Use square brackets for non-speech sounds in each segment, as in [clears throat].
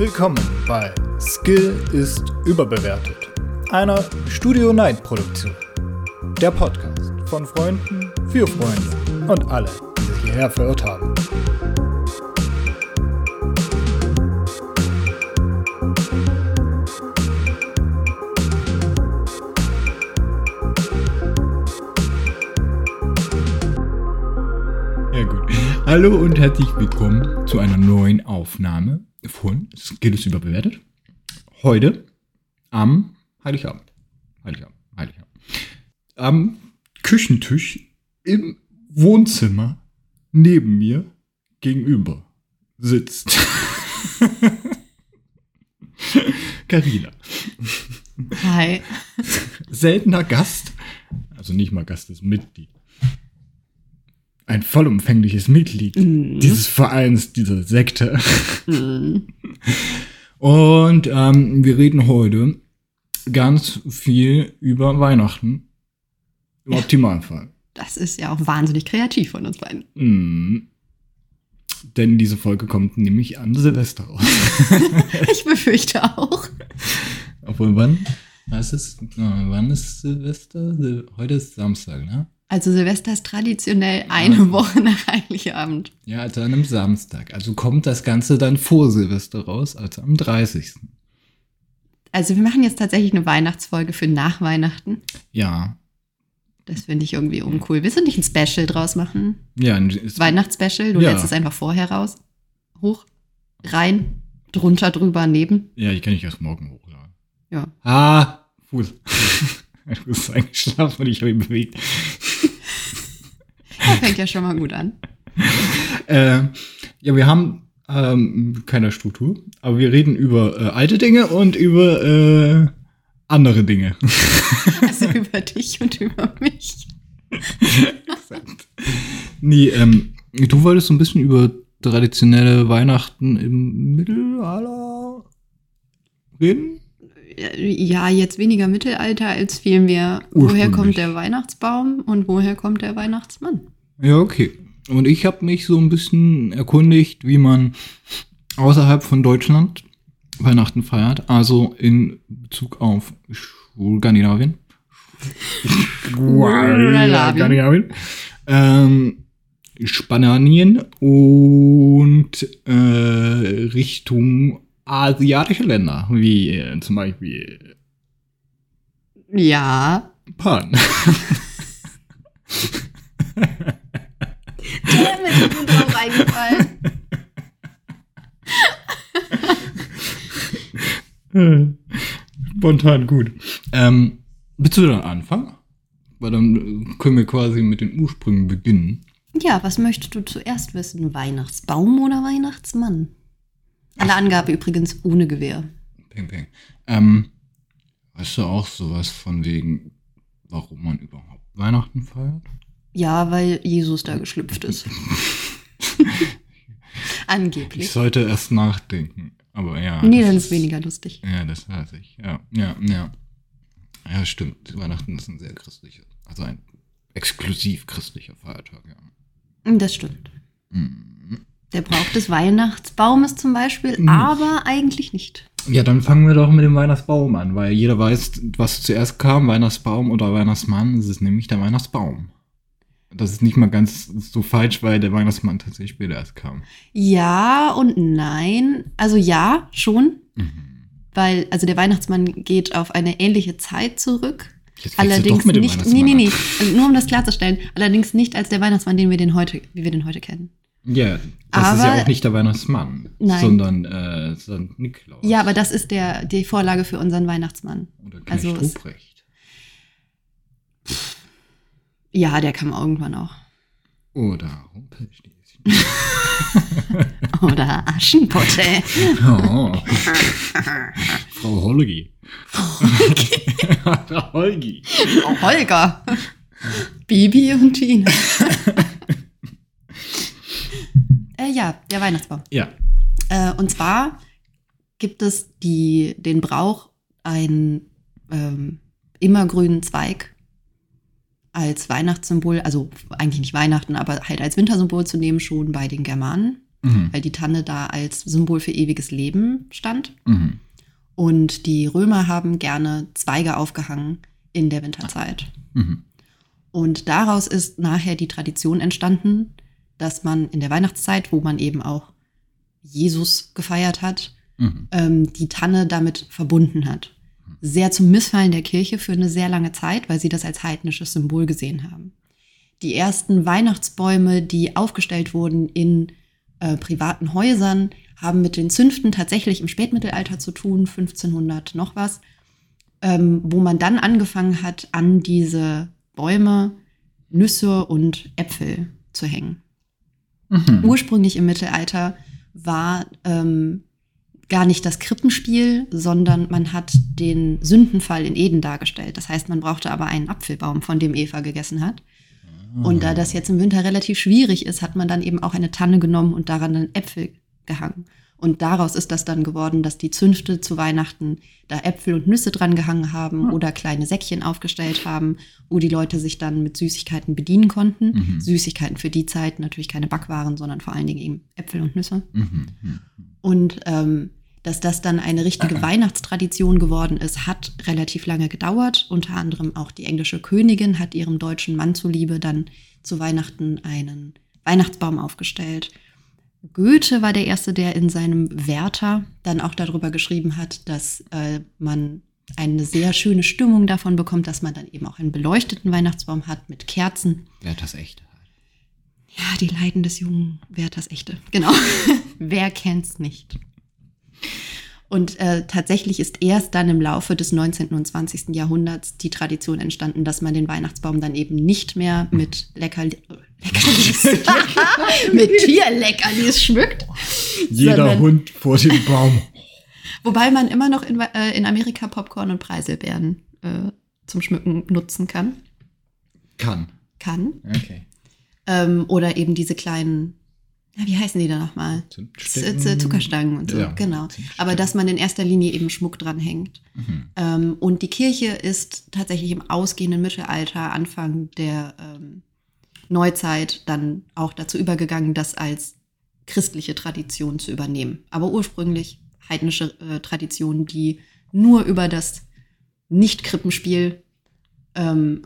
Willkommen bei Skill ist überbewertet, einer Studio Night Produktion. Der Podcast von Freunden für Freunde und alle, die sich hierher verirrt haben. Ja gut. Hallo und herzlich willkommen zu einer neuen Aufnahme von Skill ist überbewertet. Heute am Heiligabend. Heiligabend, Heiligabend. Am Küchentisch im Wohnzimmer neben mir gegenüber sitzt [laughs] Carina. Hi. Seltener Gast, also nicht mal Gast, ist Mitglied. Ein vollumfängliches Mitglied dieses Vereins, dieser Sekte. Und ähm, wir reden heute ganz viel über Weihnachten. Im Optimalfall. Das ist ja auch wahnsinnig kreativ von uns beiden. Mhm. Denn diese Folge kommt nämlich an Silvester raus. [laughs] Ich befürchte auch. Obwohl, wann? Was ist, wann ist Silvester? Sil Heute ist Samstag, ne? Also Silvester ist traditionell eine Woche nach Heiligabend. Ja, also an einem Samstag. Also kommt das Ganze dann vor Silvester raus, also am 30. Also wir machen jetzt tatsächlich eine Weihnachtsfolge für nach Weihnachten. Ja. Das finde ich irgendwie uncool. Willst du nicht ein Special draus machen? Ja, es- Weihnachtsspecial? Du Ja. lädst es einfach vorher raus. Hoch, rein, drunter, drüber, neben. ja, ich kann nicht erst morgen hochladen. Ja. Ah, Fuß. [laughs] du bist eingeschlafen und ich habe ihn bewegt. Fängt ja schon mal gut an. [laughs] Äh, ja, wir haben ähm, keine Struktur, aber wir reden über äh, alte Dinge und über äh, andere Dinge. [laughs] Also über dich und über mich. nee, ähm, du wolltest so ein bisschen über traditionelle Weihnachten im Mittelalter reden? Ja, jetzt weniger Mittelalter als vielmehr, woher kommt der Weihnachtsbaum und woher kommt der Weihnachtsmann? Ja, okay. Und ich habe mich so ein bisschen erkundigt, wie man außerhalb von Deutschland Weihnachten feiert, also in Bezug auf Skandinavien. Skandinavien. Ähm, Spanien und äh, Richtung asiatische Länder, wie äh, zum Beispiel Ja. Japan. [laughs] [laughs] Der ist mir drauf eingefallen. [laughs] Spontan gut. Ähm, willst du dann anfangen? Weil dann äh, können wir quasi mit den Ursprüngen beginnen. Ja, was möchtest du zuerst wissen? Weihnachtsbaum oder Weihnachtsmann? Alle Angabe übrigens ohne Gewehr. Peng, peng. Ähm, weißt du auch sowas von wegen, warum man überhaupt Weihnachten feiert? Ja, weil Jesus da geschlüpft ist. [laughs] Ich Angeblich. sollte erst nachdenken. Aber ja. Nee, dann ist weniger lustig. Ja, das weiß ich. Ja, ja, ja. Ja, stimmt. Weihnachten ist ein sehr christlicher, also ein exklusiv christlicher Feiertag, ja. Das stimmt. Mhm. Der Brauch des Weihnachtsbaumes zum Beispiel, Mhm. aber eigentlich nicht. Ja, dann fangen wir doch mit dem Weihnachtsbaum an, weil jeder weiß, was zuerst kam, Weihnachtsbaum oder Weihnachtsmann. Es ist nämlich der Weihnachtsbaum. Das ist nicht mal ganz so falsch, weil der Weihnachtsmann tatsächlich später erst kam. Ja und nein. Also ja, schon. Weil, also der Weihnachtsmann geht auf eine ähnliche Zeit zurück. Jetzt Allerdings doch mit dem nicht, nee, nee, nee. Also nur um das klarzustellen, allerdings nicht als der Weihnachtsmann, den wir den heute, wie wir den heute kennen. Ja, das ist ja Aber- auch nicht der Weihnachtsmann, Nein. sondern äh, St. Niklaus. Ja, aber das ist der, die Vorlage für unseren Weihnachtsmann. Oder Knecht also es- Ruprecht. Ja, der kam irgendwann auch. Oder Rumpelstilzchen. [laughs] Oder Aschenpotte. Oh. Frau Holgi. Frau Holgi. [laughs] Oh, Holger. Bibi und Tina. [laughs] äh, ja, der Weihnachtsbaum. Ja. Äh, und zwar gibt es die, den Brauch, einen ähm, immergrünen Zweig als Weihnachtssymbol, also eigentlich nicht Weihnachten, aber halt als Wintersymbol zu nehmen, schon bei den Germanen. Mhm. weil die Tanne da als Symbol für ewiges Leben stand. Mhm. Und die Römer haben gerne Zweige aufgehangen in der Winterzeit. Mhm. Und daraus ist nachher die Tradition entstanden, dass man in der Weihnachtszeit, wo man eben auch Jesus gefeiert hat, Mhm. ähm, die Tanne damit verbunden hat. Sehr zum Missfallen der Kirche für eine sehr lange Zeit, weil sie das als heidnisches Symbol gesehen haben. Die ersten Weihnachtsbäume, die aufgestellt wurden in äh, privaten Häusern, haben mit den Zünften tatsächlich im Spätmittelalter zu tun, 1500 noch was, ähm, wo man dann angefangen hat, an diese Bäume Nüsse und Äpfel zu hängen. Mhm. Ursprünglich im Mittelalter war ähm, gar nicht das Krippenspiel, sondern man hat den Sündenfall in Eden dargestellt. Das heißt, man brauchte aber einen Apfelbaum, von dem Eva gegessen hat. Und da das jetzt im Winter relativ schwierig ist, hat man dann eben auch eine Tanne genommen und daran dann Äpfel gehangen. Und daraus ist das dann geworden, dass die Zünfte zu Weihnachten da Äpfel und Nüsse dran gehangen haben oder kleine Säckchen aufgestellt haben, wo die Leute sich dann mit Süßigkeiten bedienen konnten. Mhm. Süßigkeiten für die Zeit, natürlich keine Backwaren, sondern vor allen Dingen eben Äpfel und Nüsse. Mhm. Mhm. Und ähm, dass das dann eine richtige Weihnachtstradition geworden ist, hat relativ lange gedauert. Unter anderem auch die englische Königin hat ihrem deutschen Mann zuliebe dann zu Weihnachten einen Weihnachtsbaum aufgestellt. Goethe war der Erste, der in seinem Werther dann auch darüber geschrieben hat, dass äh, man eine sehr schöne Stimmung davon bekommt, dass man dann eben auch einen beleuchteten Weihnachtsbaum hat mit Kerzen. Wer hat das echt? Ja, die Leiden des jungen Werthers Echte. Genau. [laughs] Wer kennt's nicht? Und äh, tatsächlich ist erst dann im Laufe des 19. und 20. Jahrhunderts die Tradition entstanden, dass man den Weihnachtsbaum dann eben nicht mehr mit Leckerli Leckerlis, [laughs] mit Tierleckerlis schmückt. Jeder Sondern- Hund vor dem Baum. [laughs] Wobei man immer noch in, äh, in Amerika Popcorn und Preiselbeeren äh, zum Schmücken nutzen kann. Kann. Kann. Okay. Ähm, oder eben diese kleinen, wie heißen die da nochmal? Zuckerstangen und so, Ja. genau. Aber dass man in erster Linie eben Schmuck dranhängt. Mhm. Ähm, und die Kirche ist tatsächlich im ausgehenden Mittelalter, Anfang der ähm, Neuzeit, dann auch dazu übergegangen, das als christliche Tradition zu übernehmen. Aber ursprünglich heidnische äh, Tradition, die nur über das Nicht-Krippenspiel ähm,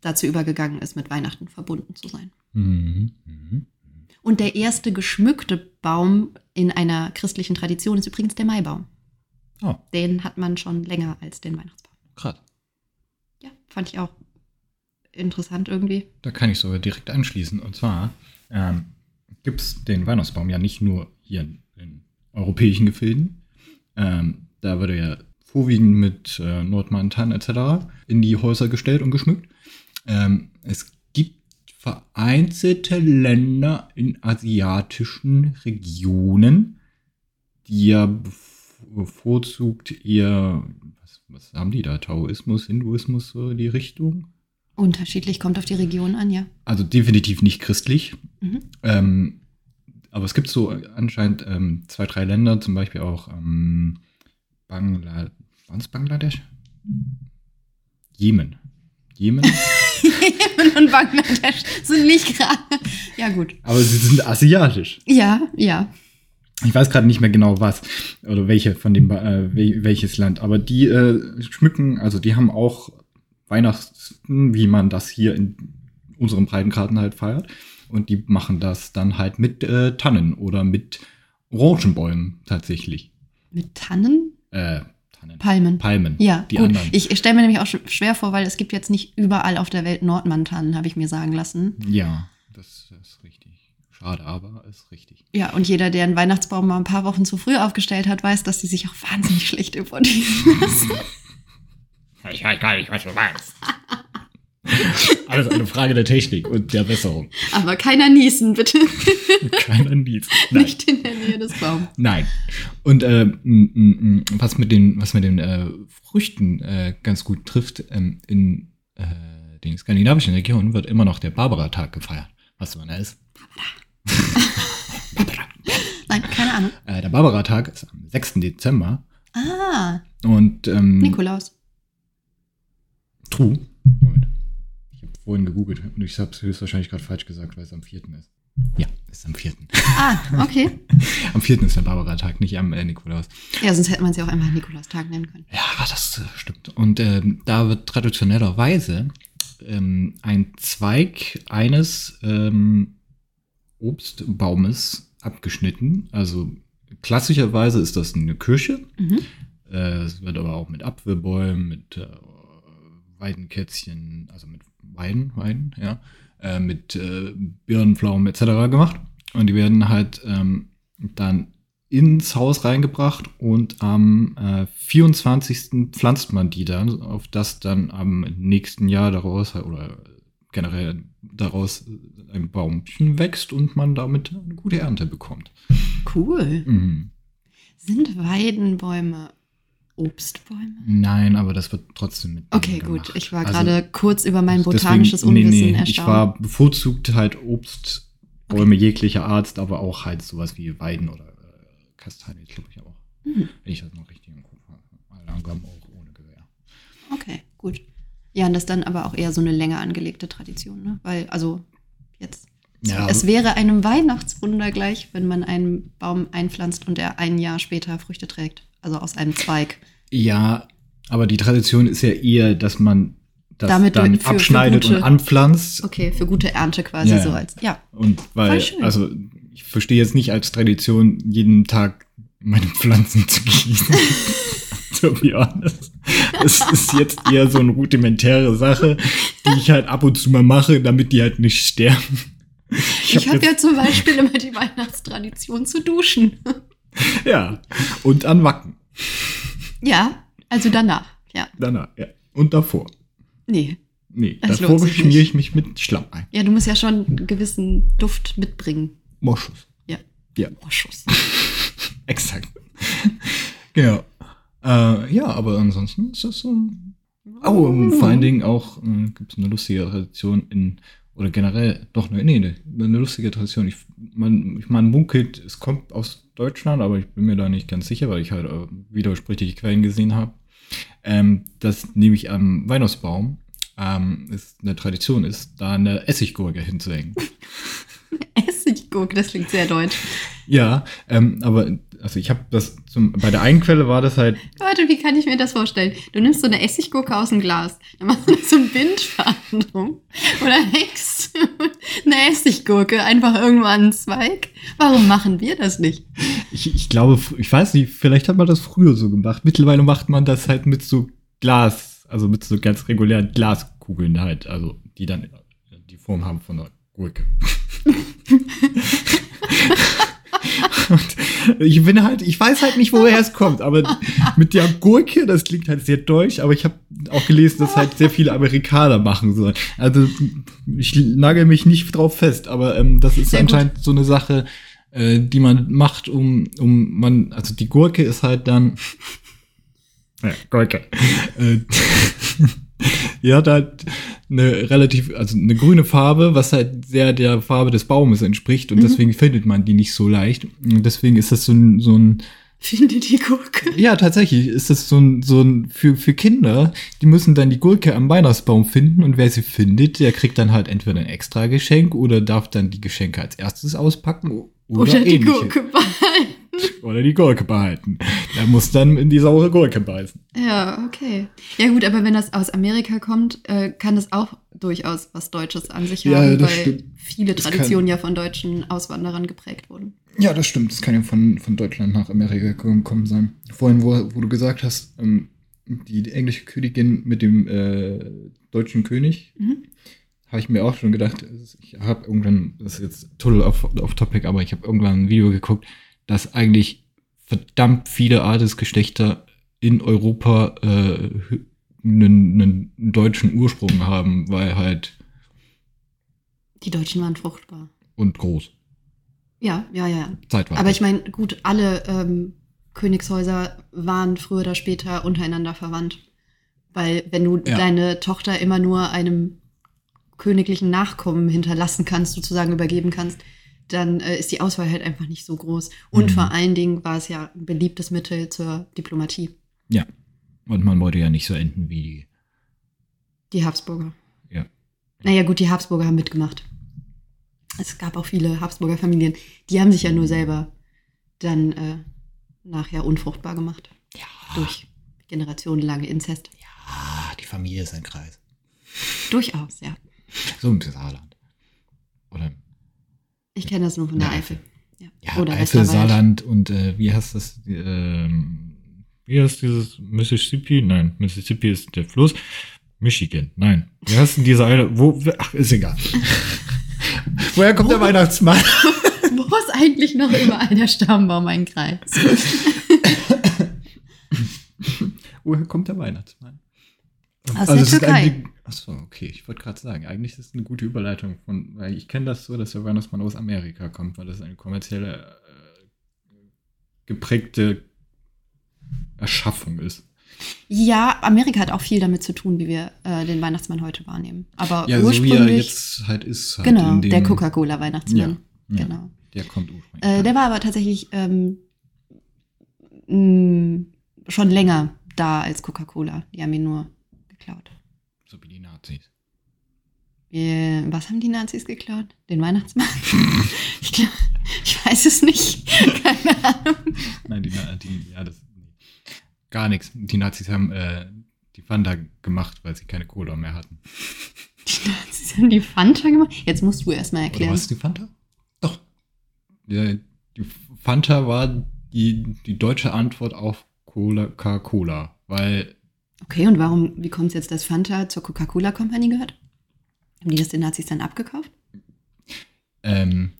dazu übergegangen ist, mit Weihnachten verbunden zu sein. Mhm. Mhm. Und der erste geschmückte Baum in einer christlichen Tradition ist übrigens der Maibaum. Oh, Den hat man schon länger als den Weihnachtsbaum. krass. Ja, fand ich auch interessant irgendwie. Da kann ich sogar direkt anschließen. Und zwar ähm, gibt es den Weihnachtsbaum ja nicht nur hier in, in europäischen Gefilden. Ähm, da wurde ja vorwiegend mit äh, Nordmantan etc. in die Häuser gestellt und geschmückt. Ähm, es gibt vereinzelte Länder in asiatischen Regionen, die ja bevorzugt eher, was, was haben die da? Taoismus, Hinduismus, so die Richtung? Unterschiedlich kommt auf die Region an, ja. Also definitiv nicht christlich. Mhm. Ähm, aber es gibt so anscheinend ähm, zwei, drei Länder, zum Beispiel auch ähm, Bangla Bangladesch? Jemen. Jemen? [laughs] Jemen und Bangladesch sind nicht gerade. Ja, gut. aber sie sind asiatisch. Ja, ja. Ich weiß gerade nicht mehr genau was oder welche von dem äh, wel- welches Land, aber die äh, schmücken, also die haben auch Weihnachten, wie man das hier in unseren Breitengraden halt feiert. Und die machen das dann halt mit äh, Tannen oder mit Orangenbäumen tatsächlich. Mit Tannen? Äh, Tannen. Palmen. Palmen. Ja, die gut. anderen. Ich stelle mir nämlich auch sch- schwer vor, weil es gibt jetzt nicht überall auf der Welt Nordmantannen, habe ich mir sagen lassen. ja, das ist richtig. Schade, aber ist richtig. Ja, und jeder, der einen Weihnachtsbaum mal ein paar Wochen zu früh aufgestellt hat, weiß, dass die sich auch [laughs] wahnsinnig schlecht überleben lassen. [laughs] Ich weiß gar nicht, was du meinst. [laughs] [laughs] Alles eine Frage der Technik und der Besserung. Aber keiner niesen, bitte. [laughs] Keiner Nies. [laughs] Nein. Nicht in der Nähe des Baums. Nein. Und äh, m, m, m, was mit den, was mit den äh, Früchten äh, ganz gut trifft, ähm, in äh, den skandinavischen Regionen wird immer noch der Barbara-Tag gefeiert. Weißt du, wann er ist? Nein, keine Ahnung. Äh, der Barbara-Tag ist am 6. Dezember. Ah, Und ähm, Nikolaus. True. Vorhin gegoogelt und ich habe es höchstwahrscheinlich gerade falsch gesagt, weil es am 4. ist. Ja, ist am 4. Ah, okay. [laughs] am 4. ist der Barbara-Tag, nicht am äh, Nikolaus. Ja, sonst hätte man ja auch einfach Nikolaustag nennen können. Ja, das äh, stimmt. Und ähm, da wird traditionellerweise ähm, ein Zweig eines ähm, Obstbaumes abgeschnitten. Also klassischerweise ist das eine Kirche. Mhm. Äh, Es wird aber auch mit Apfelbäumen, mit äh, Weidenkätzchen, also mit Weiden, Weiden, ja, äh, mit äh, Birnenpflaumen etc. gemacht. Und die werden halt ähm, dann ins Haus reingebracht und am äh, 24. pflanzt man die dann, auf das dann am nächsten Jahr daraus oder generell daraus ein Baumchen wächst und man damit eine gute Ernte bekommt. Cool. Mhm. Sind Weidenbäume Obstbäume? Nein, aber das wird trotzdem mit. Okay, gemacht. gut. Ich war Also, gerade kurz über mein deswegen- botanisches nee, Unwissen nee, erstaunt. Ich war bevorzugt halt Obstbäume jeglicher Art, aber auch halt sowas wie Weiden oder äh, Kastanien, glaube ich auch. Mhm. Wenn ich das noch richtig im Kopf habe. Alarmgaben auch ohne Gewehr. Okay, gut. Ja, und das ist dann aber auch eher so eine länger angelegte Tradition, ne? Weil, also jetzt. Ja, es wäre einem Weihnachtswunder gleich, wenn man einen Baum einpflanzt und er ein Jahr später Früchte trägt. Also aus einem Zweig. ja, aber die Tradition ist ja eher, dass man das Damit dann für- für abschneidet gute- und anpflanzt. Okay, für gute Ernte quasi Ja, so ja. als. Ja. Und weil, also ich verstehe jetzt nicht als Tradition, jeden Tag meine Pflanzen zu gießen. [laughs] to be honest. Das ist jetzt eher so eine rudimentäre Sache, die ich halt ab und zu mal mache, damit die halt nicht sterben. Ich, hab habe ja jetzt- zum Beispiel immer die Weihnachtstradition zu duschen. [laughs] Ja. Und an Wacken. ja, also danach. Ja. Danach, ja. Und davor. Nee. Nee, Das davor schmiere ich mich mit Schlamm ein. Ja, du musst ja schon einen gewissen Duft mitbringen. Moschus. Ja. Ja. Schuss. [laughs] Exakt. genau. Äh, ja, aber ansonsten ist das so. Oh, vor allen Dingen auch äh, gibt es eine lustige Tradition in, oder generell, doch, nee, nee, eine lustige Tradition. Ich, man, ich man munkelt, es kommt aus Deutschland, aber ich bin mir da nicht ganz sicher, weil ich halt äh, widersprüchliche Quellen gesehen habe. Ähm, dass nämlich am Weihnachtsbaum ähm, es eine Tradition ist, da eine Essiggurke hinzuhängen. [laughs] Essiggurke, das klingt sehr deutsch. ja, ähm, aber also ich habe das zum, bei der einen Quelle war das halt Warte, wie kann ich mir das vorstellen? Du nimmst so eine Essiggurke aus dem Glas, dann machst du so einen Bindfaden drum oder hängst [laughs] eine Essiggurke einfach irgendwo an einen Zweig. Warum machen wir das nicht? Ich, ich glaube, ich weiß nicht, vielleicht hat man das früher so gemacht. Mittlerweile macht man das halt mit so Glas, also mit so ganz regulären Glaskugeln halt, also die dann die Form haben von einer Gurke. [laughs] [laughs] Und ich bin halt, ich weiß halt nicht, woher es kommt, aber mit der Gurke, das klingt halt sehr deutsch, aber ich habe auch gelesen, dass halt sehr viele Amerikaner machen sollen. Also ich nagel mich nicht drauf fest, aber ähm, das ist Sehr gut. anscheinend so eine Sache, äh, die man macht, um, um man, also die Gurke ist halt dann, ja, Gurke. Äh, [laughs] [laughs] die hat halt eine relativ, also eine grüne Farbe, was halt sehr der Farbe des Baumes entspricht und Mhm. deswegen findet man die nicht so leicht. Und deswegen ist das so ein, so ein, Finde die Gurke. ja, tatsächlich ist das so ein, so ein, für, für Kinder, die müssen dann die Gurke am Weihnachtsbaum finden und wer sie findet, der kriegt dann halt entweder ein extra Geschenk oder darf dann die Geschenke als erstes auspacken oder, Oder die ähnliche. Gurke [laughs] behalten. Oder die Gurke behalten. Der muss dann in die saure Gurke beißen. Ja, okay. Ja gut, aber wenn das aus Amerika kommt, äh, kann das auch durchaus was Deutsches an sich Ja, haben, weil stimmt. viele Traditionen ja von deutschen Auswanderern geprägt wurden. Ja, das stimmt. Das kann ja von, von Deutschland nach Amerika gekommen sein. Vorhin, wo, wo du gesagt hast, ähm, die, die englische Königin mit dem äh, deutschen König, Mhm. habe ich mir auch schon gedacht, ich habe irgendwann, das ist jetzt total off, off topic, aber ich habe irgendwann ein Video geguckt, dass eigentlich verdammt viele Adelsgeschlechter in Europa äh, einen, einen deutschen Ursprung haben, weil halt Die Deutschen waren fruchtbar. und groß. Ja, ja, ja. Zeitweise. Aber ich meine, gut, alle ähm, Königshäuser waren früher oder später untereinander verwandt. Weil wenn du Ja. deine Tochter immer nur einem königlichen Nachkommen hinterlassen kannst, sozusagen übergeben kannst, dann äh, ist die Auswahl halt einfach nicht so groß. Und Mhm. vor allen Dingen war es ja ein beliebtes Mittel zur Diplomatie. Ja. Und man wollte ja nicht so enden wie die. Die Habsburger. Ja. Naja, gut, die Habsburger haben mitgemacht. Es gab auch viele Habsburger Familien, die haben sich ja nur selber dann äh, nachher unfruchtbar gemacht. Ja. Durch generationenlange Inzest. Ah, die Familie ist ein Kreis. Durchaus, ja. So im Saarland. Oder Ich kenne das nur von der Eifel. Ja. ja, Oder Eifel. Saarland und äh, wie heißt das? Ähm, wie heißt dieses Mississippi? Nein, Mississippi ist der Fluss. Michigan, nein. Wie heißt denn diese eine? Wo? Ach, ist egal. [laughs] Woher kommt der Weihnachtsmann? [laughs] Wo ist eigentlich noch überall der Stammbaum ein Kreis? [laughs] Woher kommt der Weihnachtsmann? Aus der es ist Türkei. Achso, okay. Ich wollte gerade sagen, eigentlich ist es eine gute Überleitung von, weil ich kenne das so, dass der Weihnachtsmann aus Amerika kommt, weil das eine kommerzielle äh, geprägte Erschaffung ist. Ja, Amerika hat auch viel damit zu tun, wie wir äh, den Weihnachtsmann heute wahrnehmen. Aber Ja, so wie ursprünglich, er jetzt halt ist. Halt genau, dem- der Coca-Cola-Weihnachtsmann. Ja, ja. Genau. Der kommt ursprünglich. Äh, der war aber tatsächlich ähm, mh, schon länger da als Coca-Cola. Die haben ihn nur geklaut. So wie die Nazis. Äh, was haben die Nazis geklaut? Den Weihnachtsmann? [laughs] ich, glaub, ich weiß es nicht. [laughs] Keine Ahnung. Nein, die, die ja, das. Gar nichts. Die Nazis haben äh, die Fanta gemacht, weil sie keine Cola mehr hatten. Die Nazis haben die Fanta gemacht. Jetzt musst du erst mal Oder erklären. was ist die Fanta? Doch. Ja, die Fanta war die, die deutsche Antwort auf Cola, Coca-Cola, weil Okay, und warum, wie kommt es jetzt, dass Fanta zur Coca-Cola Company gehört? Haben die das den Nazis dann abgekauft? ähm,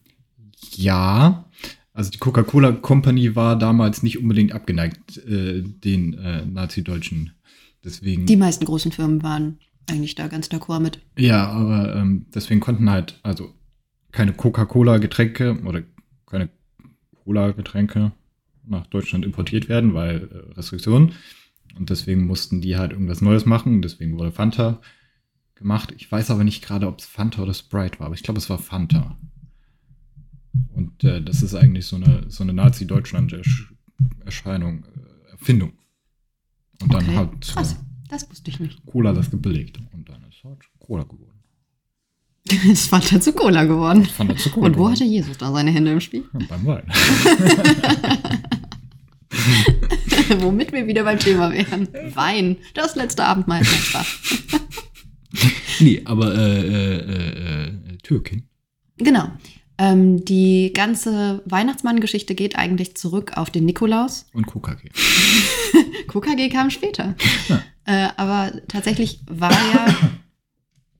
ja, also die Coca-Cola Company war damals nicht unbedingt abgeneigt äh, den äh, Nazi-Deutschen. Deswegen. Die meisten großen Firmen waren eigentlich da ganz d'accord mit. Ja, aber ähm, deswegen konnten halt also keine Coca-Cola-Getränke oder keine Cola-Getränke nach Deutschland importiert werden, weil äh, Restriktionen. Und deswegen mussten die halt irgendwas Neues machen. Deswegen wurde Fanta gemacht. Ich weiß aber nicht gerade, ob es Fanta oder Sprite war, aber ich glaube, es war Fanta. Und äh, das ist eigentlich so eine, so eine Nazi-Deutschland-Erscheinung, äh, Erfindung. Und dann Okay, hat krass. äh, Das wusste ich nicht. Cola das gebilligt. Und dann ist halt Cola geworden. [laughs] Es ist Fanta zu Cola geworden. Fanta zu Cola Und wo geworden. hatte Jesus da seine Hände im Spiel? Ja, beim Wein. [laughs] [laughs] [laughs] Womit wir wieder beim Thema wären. Wein. Das letzte Abendmahl. Nein, Spaß. [laughs] nee, aber äh, äh, äh, Türkin. Genau. Ähm, die ganze Weihnachtsmann-Geschichte geht eigentlich zurück auf den Nikolaus. Und Kokake. KKG [laughs] kam später. Ja. Äh, aber tatsächlich war ja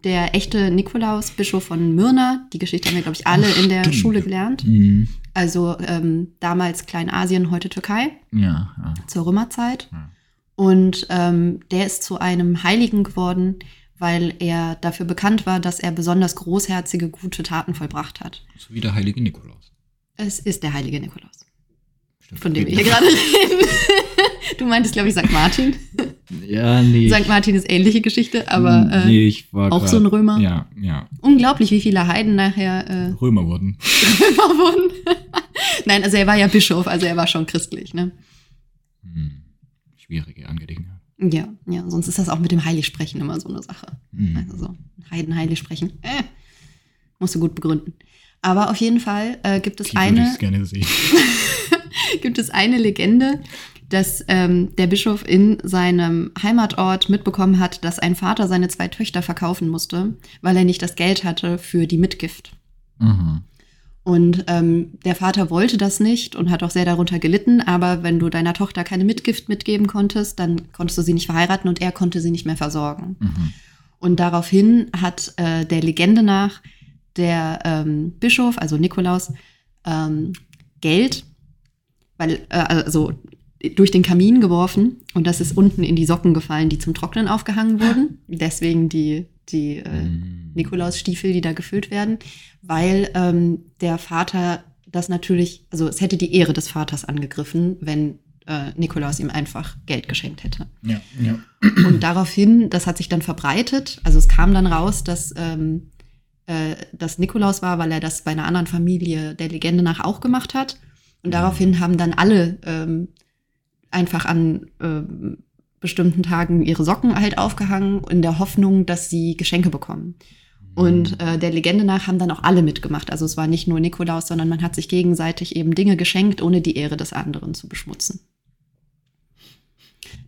der echte Nikolaus Bischof von Myrna. Die Geschichte haben wir, glaube ich, alle in der Stimmt. Schule gelernt. Mhm. Also ähm, damals Kleinasien, heute Türkei, Ja, ja. zur Römerzeit. Ja. Und ähm, der ist zu einem Heiligen geworden, weil er dafür bekannt war, dass er besonders großherzige, gute Taten vollbracht hat. So wie der heilige Nikolaus. Es ist der heilige Nikolaus, Stimmt. von dem wir hier gerade [laughs] reden. Du meintest, glaube ich, St. Martin. [laughs] Ja, nee. St. Martin ist ähnliche Geschichte, aber äh, nee, ich war auch grad- so ein Römer. Ja, ja. unglaublich, wie viele Heiden nachher äh, [laughs] Römer wurden. Römer wurden. [laughs] Nein, also er war ja Bischof, also er war schon christlich, ne? Hm. Schwierige Angelegenheit. Ja, ja, sonst ist das auch mit dem Heiligsprechen immer so eine Sache. Hm. Also so Heiden heilig sprechen. Äh, musst du gut begründen. Aber auf jeden Fall äh, gibt es Die würde eine, ich gerne sehen. [laughs] gibt es eine Legende, dass ähm, der Bischof in seinem Heimatort mitbekommen hat, dass ein Vater seine zwei Töchter verkaufen musste, weil er nicht das Geld hatte für die Mitgift. Mhm. Und ähm, der Vater wollte das nicht und hat auch sehr darunter gelitten, aber wenn du deiner Tochter keine Mitgift mitgeben konntest, dann konntest du sie nicht verheiraten und er konnte sie nicht mehr versorgen. Mhm. Und daraufhin hat äh, der Legende nach der ähm, Bischof, also Nikolaus, ähm, Geld, weil, äh, also durch den Kamin geworfen und das ist unten in die Socken gefallen, die zum Trocknen aufgehangen wurden. Deswegen die, die äh, Mhm. Nikolausstiefel, die da gefüllt werden, weil ähm, der Vater das natürlich, also es hätte die Ehre des Vaters angegriffen, wenn äh, Nikolaus ihm einfach Geld geschenkt hätte. Ja, ja. Und daraufhin, das hat sich dann verbreitet, also es kam dann raus, dass ähm, äh, das Nikolaus war, weil er das bei einer anderen Familie der Legende nach auch gemacht hat. Und daraufhin haben dann alle ähm, einfach an ähm, bestimmten Tagen ihre Socken halt aufgehangen, in der Hoffnung, dass sie Geschenke bekommen. Und äh, der Legende nach haben dann auch alle mitgemacht. Also es war nicht nur Nikolaus, sondern man hat sich gegenseitig eben Dinge geschenkt, ohne die Ehre des anderen zu beschmutzen.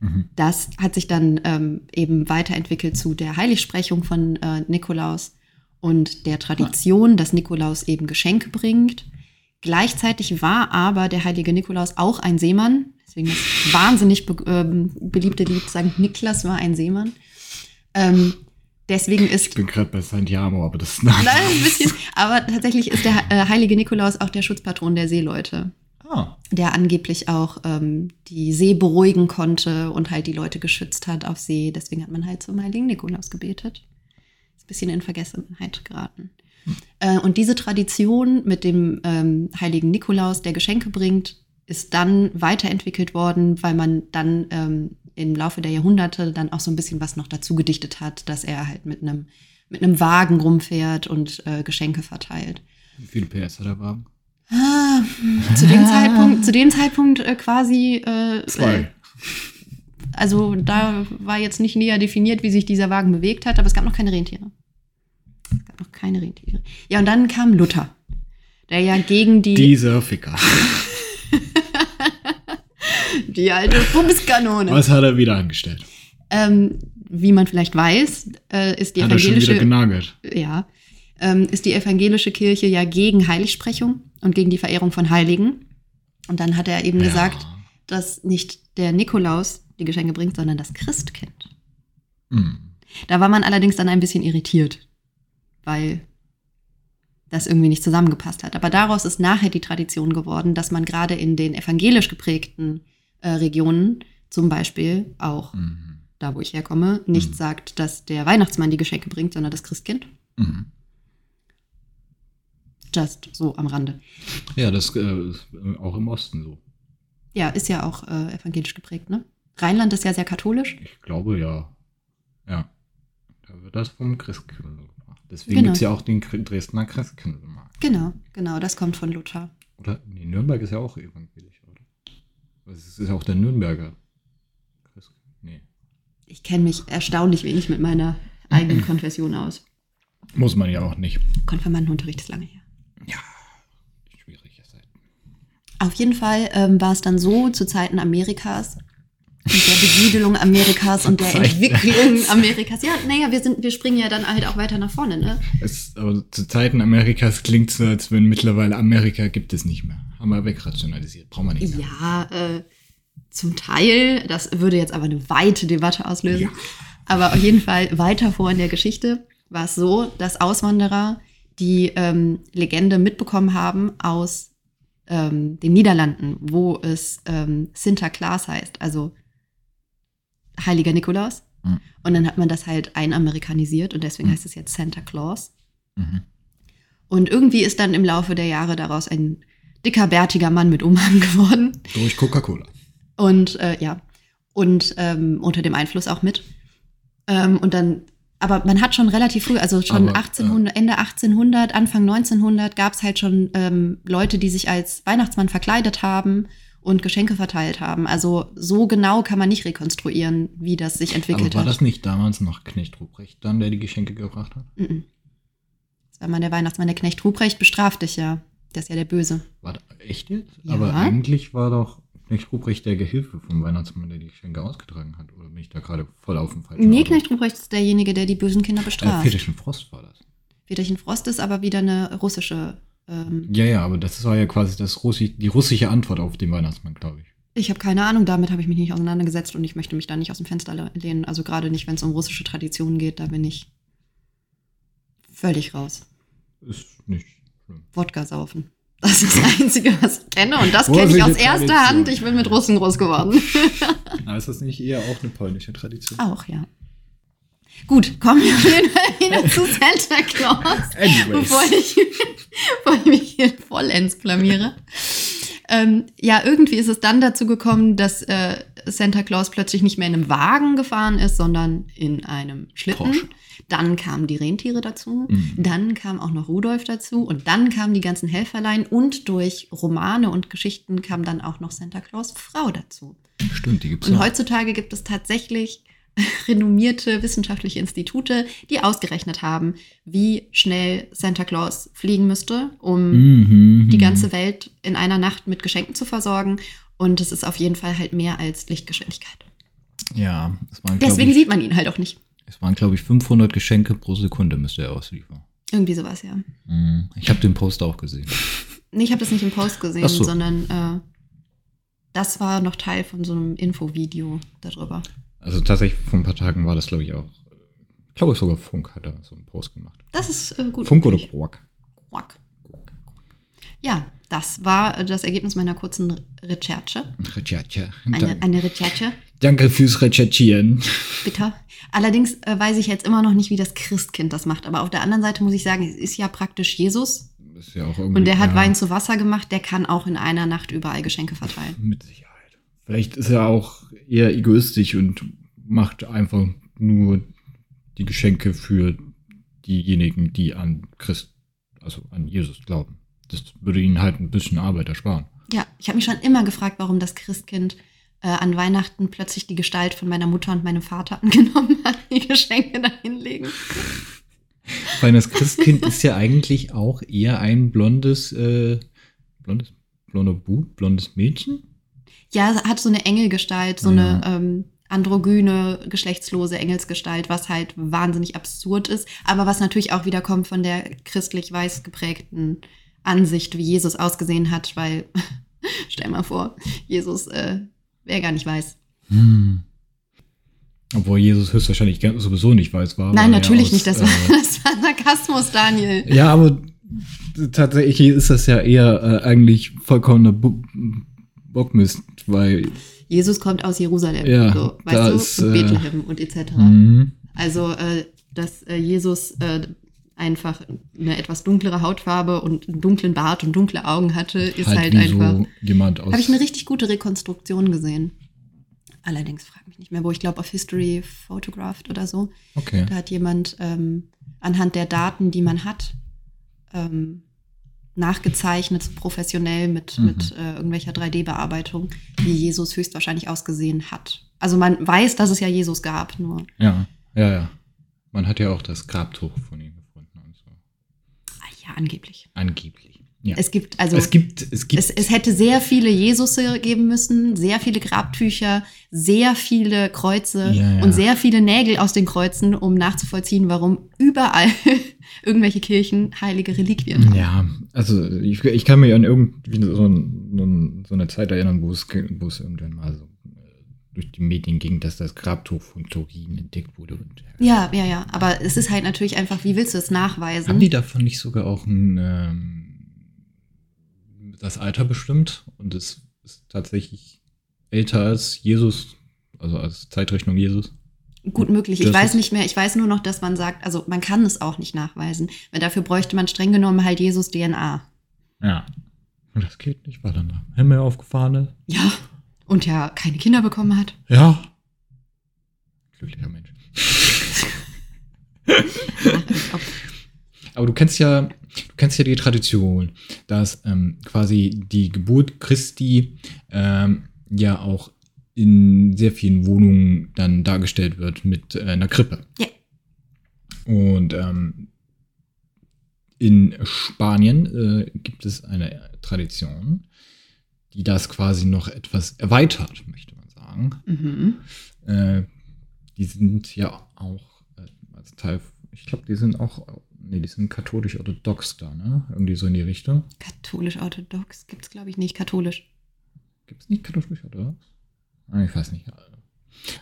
Mhm. Das hat sich dann ähm, eben weiterentwickelt zu der Heiligsprechung von äh, Nikolaus und der Tradition, dass Nikolaus eben Geschenke bringt. Gleichzeitig war aber der heilige Nikolaus auch ein Seemann. Deswegen das wahnsinnig be ähm, beliebte Lied St. Niklas war ein Seemann. Ähm, deswegen ist Ich bin gerade bei Santiago, aber das ist. Nein, ein bisschen. Aber tatsächlich ist der äh, heilige Nikolaus auch der Schutzpatron der Seeleute, Ah, der angeblich auch ähm, die See beruhigen konnte und halt die Leute geschützt hat auf See. Deswegen hat man halt zum heiligen Nikolaus gebetet. Ist ein bisschen in Vergessenheit geraten. Äh, und diese Tradition mit dem ähm, heiligen Nikolaus, der Geschenke bringt, ist dann weiterentwickelt worden, weil man dann ähm, im Laufe der Jahrhunderte dann auch so ein bisschen was noch dazu gedichtet hat, dass er halt mit einem mit einem Wagen rumfährt und äh, Geschenke verteilt. wie viele PS hat der Wagen? Ah, zu dem Zeitpunkt, zu dem Zeitpunkt äh, quasi. Äh, Äh, also da war jetzt nicht näher definiert, wie sich dieser Wagen bewegt hat, aber es gab noch keine Rentiere. Gab noch keine Rentiere. Ja, und dann kam Luther, der ja gegen die, Dieser Ficker. [laughs] die alte Bumskanone. Was hat er wieder angestellt? Ähm, wie man vielleicht weiß, äh, ist die Hat er schon wieder evangelische, genagelt? ja, ähm, ist die evangelische Kirche ja gegen Heiligsprechung und gegen die Verehrung von Heiligen. Und dann hat er eben Ja. gesagt, dass nicht der Nikolaus die Geschenke bringt, sondern das Christkind. Hm. Da war man allerdings dann ein bisschen irritiert, weil das irgendwie nicht zusammengepasst hat. Aber daraus ist nachher die Tradition geworden, dass man gerade in den evangelisch geprägten äh, Regionen, zum Beispiel auch Mhm. da, wo ich herkomme, nicht Mhm. sagt, dass der Weihnachtsmann die Geschenke bringt, sondern das Christkind. Mhm. Just so am Rande. Ja, das äh, ist auch im Osten so. Ja, ist ja auch äh, evangelisch geprägt, ne? Rheinland ist ja sehr katholisch. Ich glaube ja. Ja. Da wird das vom Christkindl gemacht. Deswegen Genau. gibt es ja auch den Dresdner Christkindlmarkt. Genau, genau, das kommt von Luther. Oder? Nee, Nürnberg ist ja auch evangelisch, oder? Das ist ja auch der Nürnberger. Nee. Ich kenne mich erstaunlich wenig mit meiner eigenen [clears throat] Konfession aus. Muss man ja auch nicht. Konfirmandenunterricht ist lange her. Ja. Schwierige Zeit. Auf jeden Fall ähm, war es dann so zu Zeiten Amerikas und der Besiedelung Amerikas und der. Entwicklung Amerikas. Ja, naja, wir sind, wir springen ja dann halt auch weiter nach vorne, ne? Es, aber zu Zeiten Amerikas klingt so, als wenn mittlerweile Amerika gibt es nicht mehr. Haben wir wegrationalisiert. Brauchen wir nicht mehr. Ja, äh, zum Teil. Das würde jetzt aber eine weite Debatte auslösen. Ja. Aber auf jeden Fall weiter vor in der Geschichte war es so, dass Auswanderer die ähm, Legende mitbekommen haben aus ähm, den Niederlanden, wo es ähm, Sinterklaas heißt, also Heiliger Nikolaus. Mhm. Und dann hat man das halt einamerikanisiert und deswegen heißt es jetzt Santa Claus. Mhm. Und irgendwie ist dann im Laufe der Jahre daraus ein dicker, bärtiger Mann mit Umhang [laughs] geworden. Durch Coca-Cola. Und äh, ja, und ähm, unter dem Einfluss auch mit. Ähm, und dann, aber man hat schon relativ früh, also schon Aber, 1800, Ende 1800, Anfang 1900 gab es halt schon ähm, Leute, die sich als Weihnachtsmann verkleidet haben und Geschenke verteilt haben. Also so genau kann man nicht rekonstruieren, wie das sich entwickelt Aber war hat. das nicht damals noch Knecht Ruprecht dann, der die Geschenke gebracht hat? Mhm. Das war mal der Weihnachtsmann, der Knecht Ruprecht bestraft dich ja. Der ist ja der Böse. War das echt jetzt? Ja. Aber eigentlich war doch Knecht Ruprecht der Gehilfe vom Weihnachtsmann, der die Geschenke ausgetragen hat. Oder bin ich da gerade voll auf dem falschen Nee, Auto? Knecht Ruprecht ist derjenige, der die bösen Kinder Äh, bestraft. Fetischen Frost war das. Väterchen Frost ist aber wieder eine russische. Ähm, Ja, ja, aber das war ja quasi das Russi die russische Antwort auf den Weihnachtsmann, glaube ich. ich habe keine Ahnung, damit habe ich mich nicht auseinandergesetzt und ich möchte mich da nicht aus dem Fenster le- lehnen. Also gerade nicht, wenn es um russische Traditionen geht, da bin ich völlig raus. Ist nicht schlimm. Wodka saufen. Das ist das Einzige, was ich kenne. Und das kenne ich aus erster? Hand. Ich bin mit Russen groß geworden. [laughs] Aber ist das nicht eher auch eine polnische Tradition? Auch, ja. Gut, kommen wir auf jeden Fall wieder zu Santa Claus. [laughs] Bevor ich, bevor ich mich hier vollends blamiere. Ähm, ja, irgendwie ist es dann dazu gekommen, dass äh, Santa Claus plötzlich nicht mehr in einem Wagen gefahren ist, sondern in einem Schlitten. Porsche. Dann kamen die Rentiere dazu, Mhm. dann kam auch noch Rudolf dazu und dann kamen die ganzen Helferlein und durch Romane und Geschichten kam dann auch noch Santa Claus Frau dazu. Stimmt, die gibt's Und auch. heutzutage gibt es tatsächlich [laughs] renommierte wissenschaftliche Institute, die ausgerechnet haben, wie schnell Santa Claus fliegen müsste, um Mhm, die mhm. ganze Welt in einer Nacht mit Geschenken zu versorgen. Und es ist auf jeden Fall halt mehr als Lichtgeschwindigkeit. Ja, es waren, Deswegen ich, sieht man ihn halt auch nicht. es waren, glaube ich, 500 Geschenke pro Sekunde müsste er ausliefern. Irgendwie sowas, ja. Mhm. Ich habe den Post auch gesehen. [laughs] Nee, ich habe das nicht im Post gesehen, so. sondern äh, das war noch Teil von so einem Infovideo darüber. Also tatsächlich vor ein paar Tagen war das, glaube ich, auch. Ich glaube sogar Funk hat da so einen Post gemacht. Das ist äh, gut. Funk oder. Quark? Quack. Ja, das war äh, das Ergebnis meiner kurzen Recherche. Recherche. Eine, eine Recherche, Danke fürs Recherchieren. bitte. Allerdings äh, weiß ich jetzt immer noch nicht, wie das Christkind das macht. Aber auf der anderen Seite muss ich sagen, es ist ja praktisch Jesus. Ist ja auch irgendwie, Und der hat ja, Wein zu Wasser gemacht. Der kann auch in einer Nacht überall Geschenke verteilen. Mit Sicherheit. Vielleicht ist er auch eher egoistisch und macht einfach nur die Geschenke für diejenigen, die an Christ, also an Jesus glauben. Das würde ihnen halt ein bisschen Arbeit ersparen. Ja, ich habe mich schon immer gefragt, warum das Christkind äh, an Weihnachten plötzlich die Gestalt von meiner Mutter und meinem Vater [laughs] angenommen hat, die Geschenke dahinlegen. Weil das Christkind ist ja eigentlich auch eher ein blondes, äh, blondes, blonder Bub, blondes Mädchen. Ja, hat so eine Engelgestalt, so eine ähm, androgyne, geschlechtslose Engelsgestalt, was halt wahnsinnig absurd ist, aber was natürlich auch wieder kommt von der christlich weiß geprägten Ansicht, wie Jesus ausgesehen hat, weil, [laughs] stell mal vor, Jesus äh, wäre gar nicht weiß. Hm. Obwohl Jesus höchstwahrscheinlich sowieso nicht weiß war. Nein, natürlich aus, nicht, das äh, war, [laughs] das war Sarkasmus, Daniel. Ja, aber tatsächlich ist das ja eher äh, eigentlich vollkommener Bockmist, weil Jesus kommt aus Jerusalem, Ja, so, weißt ist, du, und äh, Bethlehem und etc. Mhm. Also, äh, dass äh, Jesus äh, einfach eine etwas dunklere Hautfarbe und einen dunklen Bart und dunkle Augen hatte, ist halt, wie einfach. so jemand aus. Habe ich eine richtig gute Rekonstruktion gesehen. Allerdings frage mich nicht mehr, wo ich glaube, auf History Photographed oder so. okay. Da hat jemand ähm, anhand der Daten, die man hat, ähm, nachgezeichnet, so professionell mit, Mhm. mit äh, irgendwelcher 3D-Bearbeitung, wie Jesus höchstwahrscheinlich ausgesehen hat. Also man weiß, dass es ja Jesus gab, nur Ja, ja, ja. Man hat ja auch das Grabtuch von ihm gefunden und so. ah, ja, angeblich. Angeblich. Ja. Es gibt also es gibt, es gibt. es, es hätte sehr viele Jesusse geben müssen, sehr viele Grabtücher, sehr viele Kreuze Ja, ja. und sehr viele Nägel aus den Kreuzen, um nachzuvollziehen, warum überall [laughs] irgendwelche Kirchen heilige Reliquien haben. ja, also ich, ich kann mich an irgendwie so, ein, so eine Zeit erinnern, wo es, wo es irgendwann mal so äh, durch die Medien ging, dass das Grabtuch von Turin entdeckt wurde. Und, Ja, ja, ja. Aber es ist halt natürlich einfach, wie willst du es nachweisen? Haben die davon nicht sogar auch ein, ähm, das Alter bestimmt? Und es ist tatsächlich älter als Jesus, also als Zeitrechnung Jesus? Gut möglich. Ich Das weiß nicht mehr. Ich weiß nur noch, dass man sagt, also man kann es auch nicht nachweisen, weil dafür bräuchte man streng genommen halt Jesus DNA. Ja. Und das geht nicht, weil dann der Himmel aufgefahren ist. Ja. Und ja keine Kinder bekommen hat. Ja. Glücklicher Mensch. [laughs] Ach, als ob. Aber du kennst ja, du kennst ja die Tradition, dass ähm, quasi die Geburt Christi ähm, ja auch in sehr vielen Wohnungen dann dargestellt wird mit äh, einer Krippe. Ja. Und ähm, in Spanien äh, gibt es eine Tradition, die das quasi noch etwas erweitert, möchte man sagen. Mhm. Äh, die sind ja auch äh, als Teil, ich glaube, die sind auch, nee, die sind katholisch-orthodox da, ne? Irgendwie so in die Richtung. Katholisch-orthodox gibt es, glaube ich, nicht. Katholisch. Gibt es nicht katholisch-orthodox? Ah, ich weiß nicht.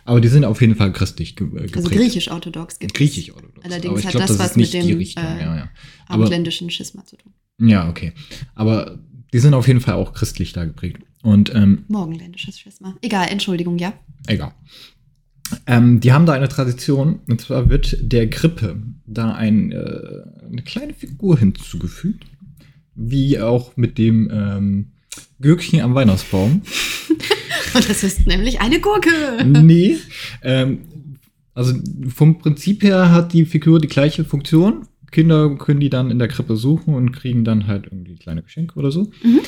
Aber die sind auf jeden Fall christlich ge äh, geprägt. Also griechisch-orthodox gibt es. Griechisch-orthodox. Allerdings hat glaub, das was mit dem, äh, ja, ja. Aber, Abendländischen Schisma zu tun. ja, okay. Aber die sind auf jeden Fall auch christlich da geprägt. Und ähm, Morgenländisches Schisma. Egal, Entschuldigung, ja. Egal. Ähm, die haben da eine Tradition, und zwar wird der Krippe da ein, äh, eine kleine Figur hinzugefügt, wie auch mit dem ähm, Gürkchen am Weihnachtsbaum. [laughs] Und das ist nämlich eine Gurke. nee, ähm, also vom Prinzip her hat die Figur die gleiche Funktion. Kinder können die dann in der Krippe suchen und kriegen dann halt irgendwie kleine Geschenke oder so. Mhm.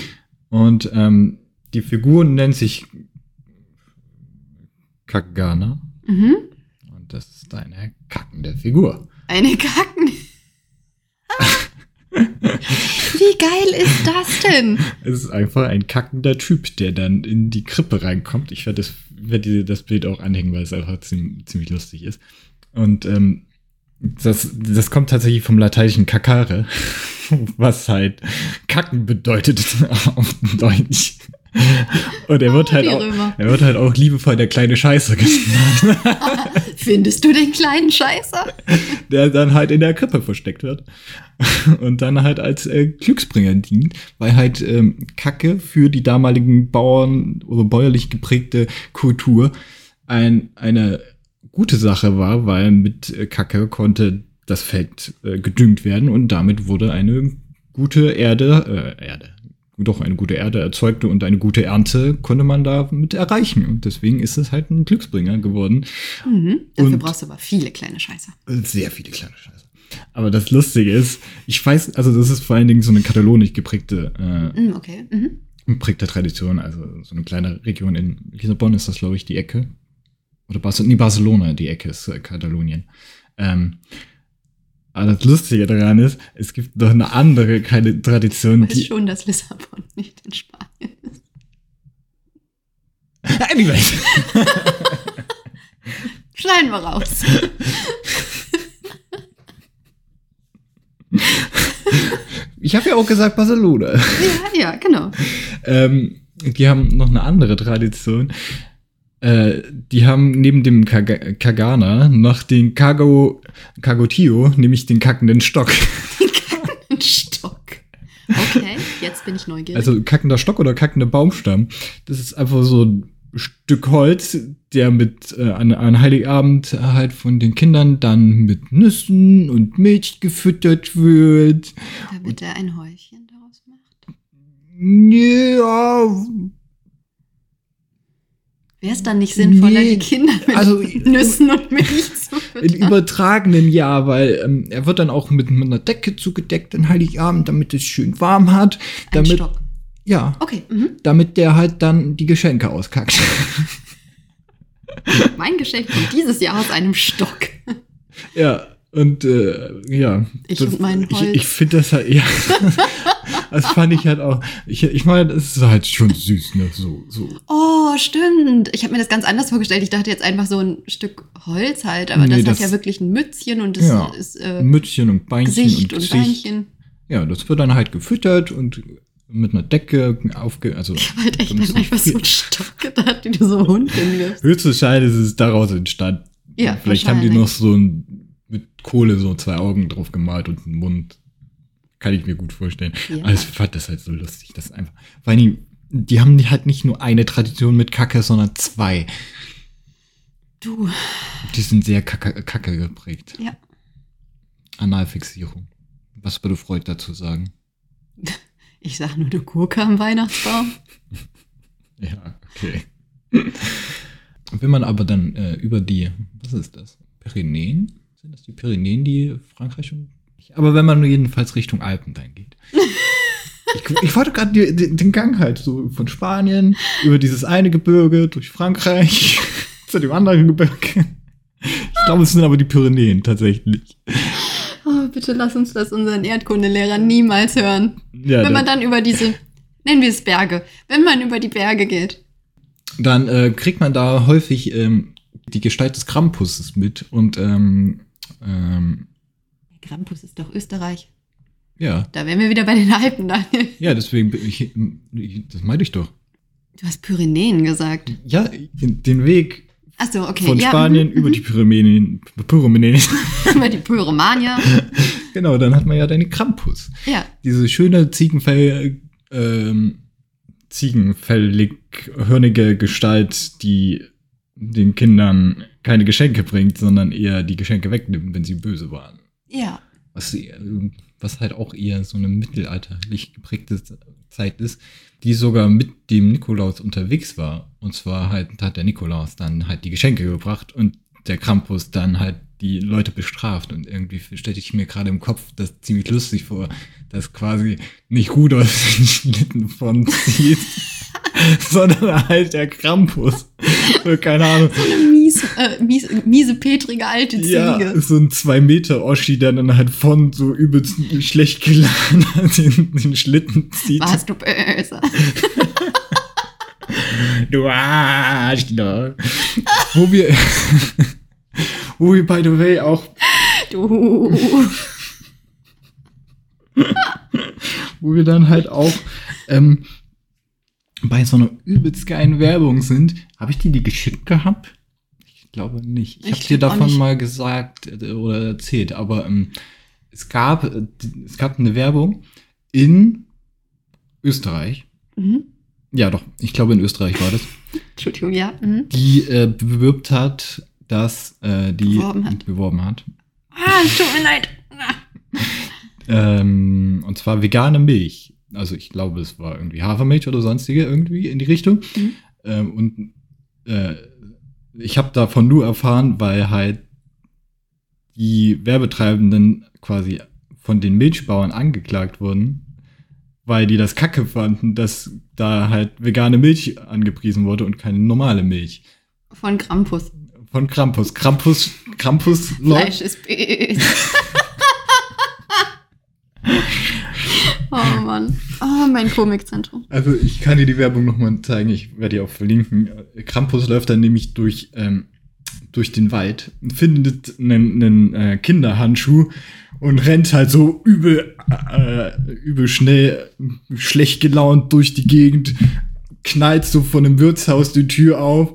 Und ähm, die Figur nennt sich Kagana. Mhm. das ist eine kackende Figur. Eine Kacken. [laughs] Wie geil ist das denn? Es ist einfach ein kackender Typ, der dann in die Krippe reinkommt. Ich werde das, werd das Bild auch anhängen, weil es einfach ziemlich, ziemlich lustig ist. Und ähm, das, das kommt tatsächlich vom lateinischen Kakare, [laughs] was halt Kacken bedeutet [laughs] auf Deutsch. Und er wird halt auch, er wird halt auch liebevoll der kleine Scheiße genannt, [laughs] Findest du den kleinen Scheißer? der dann halt in der Krippe versteckt wird. Und dann halt als äh, Glücksbringer dient, weil halt ähm, Kacke für die damaligen Bauern oder bäuerlich geprägte Kultur ein, eine gute Sache war, weil mit äh, Kacke konnte das Feld äh, gedüngt werden und damit wurde eine gute Erde, äh, Erde, doch eine gute Erde erzeugte und eine gute Ernte konnte man damit erreichen. Und deswegen ist es halt ein Glücksbringer geworden. Mhm. Dafür Und- brauchst du aber viele kleine Scheißer. Sehr viele kleine Scheiße. Aber das Lustige ist, ich weiß, also das ist vor allen Dingen so eine katalonisch geprägte, äh, Mhm, okay. Mhm. geprägte Tradition, also so eine kleine Region in Lissabon ist das, glaube ich, die Ecke. Oder Barcelona, nee, Barcelona, die Ecke ist äh, Katalonien. Ähm, aber das Lustige daran ist, es gibt noch eine andere keine Tradition, Ich weiß die. schon, dass Lissabon [laughs] nicht in Spanien ist. [laughs] Anyways. [laughs] Schneiden wir raus. Ich habe ja auch gesagt Barcelona. ja, ja, genau. Ähm, die haben noch eine andere Tradition. Äh, die haben neben dem Kaga Kagana noch den Kago Kagotio, nämlich den kackenden Stock. [laughs] Ein Stock. Okay, jetzt bin ich neugierig. Also kackender Stock oder kackender Baumstamm. Das ist einfach so ein Stück Holz, der mit äh, an, an Heiligabend halt von den Kindern dann mit Nüssen und Milch gefüttert wird. Damit er ein Häufchen daraus macht. Ja, Wäre es dann nicht sinnvoller, Nee, die Kinder mit also- Nüssen und Milch zu Im füttern? übertragenen Jahr, weil ähm, er wird dann auch mit, mit einer Decke zugedeckt an Heiligabend, damit es schön warm hat. Ein Damit, Stock. ja, Okay, mhm. damit der halt dann die Geschenke auskackt. mein Geschenk kommt dieses Jahr aus einem Stock. ja, und äh, ja. Ich das, und mein Ich, Holz. ich finde das halt, [laughs] ja. das fand ich halt auch. Ich, ich meine, das ist halt schon süß, ne? So, so. Oh, stimmt. Ich habe mir das ganz anders vorgestellt. Ich dachte jetzt einfach so ein Stück Holz halt, aber Nee, das, das- hat ja wirklich ein Mützchen und das Ja. ist äh, Mützchen und Beinchen Gesicht und und, Gesicht. Beinchen. Ja, das wird dann halt gefüttert und mit einer Decke aufge. Also, Ich habe halt echt nicht einfach so einen. Stock gedacht, den du so Hund hinwirfst. Höchstwahrscheinlich ist es daraus entstanden. Ja, Vielleicht haben die noch so ein, mit Kohle so zwei Augen drauf gemalt und einen Mund. Kann ich mir gut vorstellen. Ja. Aber ich fand das halt so lustig. Das einfach. Weil die, die haben halt nicht nur eine Tradition mit Kacke, sondern zwei. Du, Die sind sehr Kacke, Kacke geprägt. ja. Analfixierung. Was würde Freud dazu sagen? [laughs] Ich sag nur eine Gurke am Weihnachtsbaum. [laughs] Ja, okay. Wenn man aber dann äh, über die, was ist das? Pyrenäen? Sind das die Pyrenäen, die Frankreich und. Aber wenn man jedenfalls Richtung Alpen dann geht. [laughs] Ich, ich wollte gerade den Gang halt so von Spanien über dieses eine Gebirge durch Frankreich [laughs] zu dem anderen Gebirge. Ich glaube, es sind aber die Pyrenäen tatsächlich. Oh, bitte lass uns das unseren Erdkundelehrer niemals hören. Ja, Wenn man dann, dann über diese, nennen wir es Berge, wenn man über die Berge geht. dann äh, kriegt man da häufig ähm, die Gestalt des Krampuses mit und ähm, ähm, Krampus ist doch Österreich. ja, Da wären wir wieder bei den Alpen, Daniel. Ja, deswegen bin ich, das meinte ich doch. Du hast Pyrenäen gesagt. Ja, den Weg Achso, okay. von ja, Spanien mhm, [laughs] über mhm. die Pyrenäen, Pyrenäen. über die Pyromania. [laughs] genau, dann hat man ja deine Krampus. Ja, Diese schöne Ziegenfell, ähm, ziegenfellig hörnige Gestalt, die den Kindern keine Geschenke bringt, sondern eher die Geschenke wegnimmt, wenn sie böse waren. ja. was, was halt auch eher so eine mittelalterlich geprägte Zeit ist, die sogar mit dem Nikolaus unterwegs war. Und zwar halt hat der Nikolaus dann halt die Geschenke gebracht und der Krampus dann halt die Leute bestraft. Und irgendwie stelle ich mir gerade im Kopf das ziemlich lustig vor, dass quasi nicht Rudolf den Schlitten von zieht, [laughs] sondern halt der Krampus. So, keine Ahnung. So eine mies, äh, mies, miese, petrige alte Ziege. Ja, so ein zwei Meter Oschi, der dann halt von so übelst schlecht geladen [laughs] den, den Schlitten zieht. Warst du böse? Du Arschloch. wo wir, [laughs] wo wir by the way auch, Du. wo wir dann halt auch ähm, bei so einer übelst geilen Werbung sind. Habe ich dir die geschickt gehabt? Ich glaube nicht. Ich, habe dir davon mal gesagt äh, oder erzählt, aber ähm, es gab äh, es gab eine Werbung in Österreich. Mhm. Ja, doch. Ich glaube in Österreich war das. Entschuldigung, ja. Mhm. Die äh, bewirbt hat, dass äh, die Beworben hat. beworben hat. Ah, es tut mir leid. [laughs] Ähm, und zwar vegane Milch. Also ich glaube, es war irgendwie Hafermilch oder sonstige irgendwie in die Richtung. Mhm. Ähm, und äh, ich habe davon nur erfahren, weil halt die Werbetreibenden quasi von den Milchbauern angeklagt wurden, weil die das Kacke fanden, dass da halt vegane Milch angepriesen wurde und keine normale Milch. Von Krampus. Von Krampus. Krampus, Krampus, Fleisch ist böse. [laughs] oh Mann. Oh, mein Komikzentrum. Also ich kann dir die Werbung nochmal zeigen, ich werde die auch verlinken. Krampus läuft dann nämlich durch, ähm, durch den Wald, findet einen, einen äh, Kinderhandschuh und rennt halt so übel, äh, übel schnell, schlecht gelaunt durch die Gegend, knallt so von dem Wirtshaus die Tür auf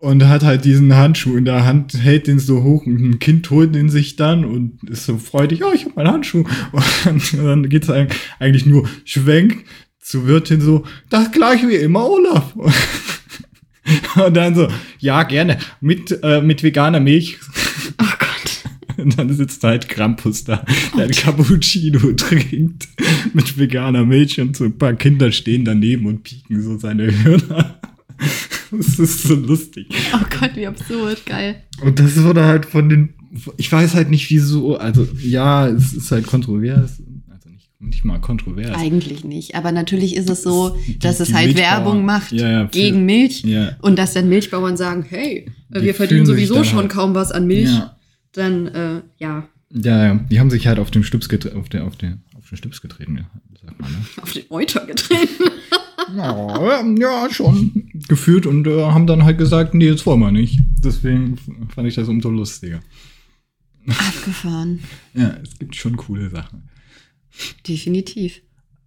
und hat halt diesen Handschuh in der Hand, hält den so hoch und ein Kind holt den sich dann und ist so freudig, oh, ich habe meinen Handschuh. [laughs] Und dann geht's eigentlich eigentlich nur Schwenk zur Wirtin so, das gleich wie immer, Olaf. [laughs] Und dann so, ja, gerne, mit, äh, mit veganer Milch. Oh Gott. [laughs] Und dann sitzt halt Krampus da, der ein Cappuccino trinkt mit veganer Milch und so ein paar Kinder stehen daneben und pieken so seine Hörner. [laughs] Das ist so lustig. Oh Gott, wie absurd. Geil. Und das wurde halt von den, ich weiß halt nicht wieso, also ja, es ist halt kontrovers, also nicht, nicht mal kontrovers. Eigentlich nicht. Aber natürlich ist es so, Die- dass es halt Milchbauern- Werbung macht Ja, ja, für- gegen Milch. Ja. Und dass dann Milchbauern sagen, hey, Die wir verdienen sowieso schon halt- kaum was an Milch. Ja. Dann, äh, ja, Ja, ja, die haben sich halt auf den Stups getreten, auf den, auf auf den Stups getreten, ja, sagt man, ne? auf den Euter getreten. [laughs] Ja, ja, schon gefühlt und äh, haben dann halt gesagt, nee, jetzt wollen wir nicht. Deswegen fand ich das umso lustiger. Abgefahren. Ja, es gibt schon coole Sachen. Definitiv.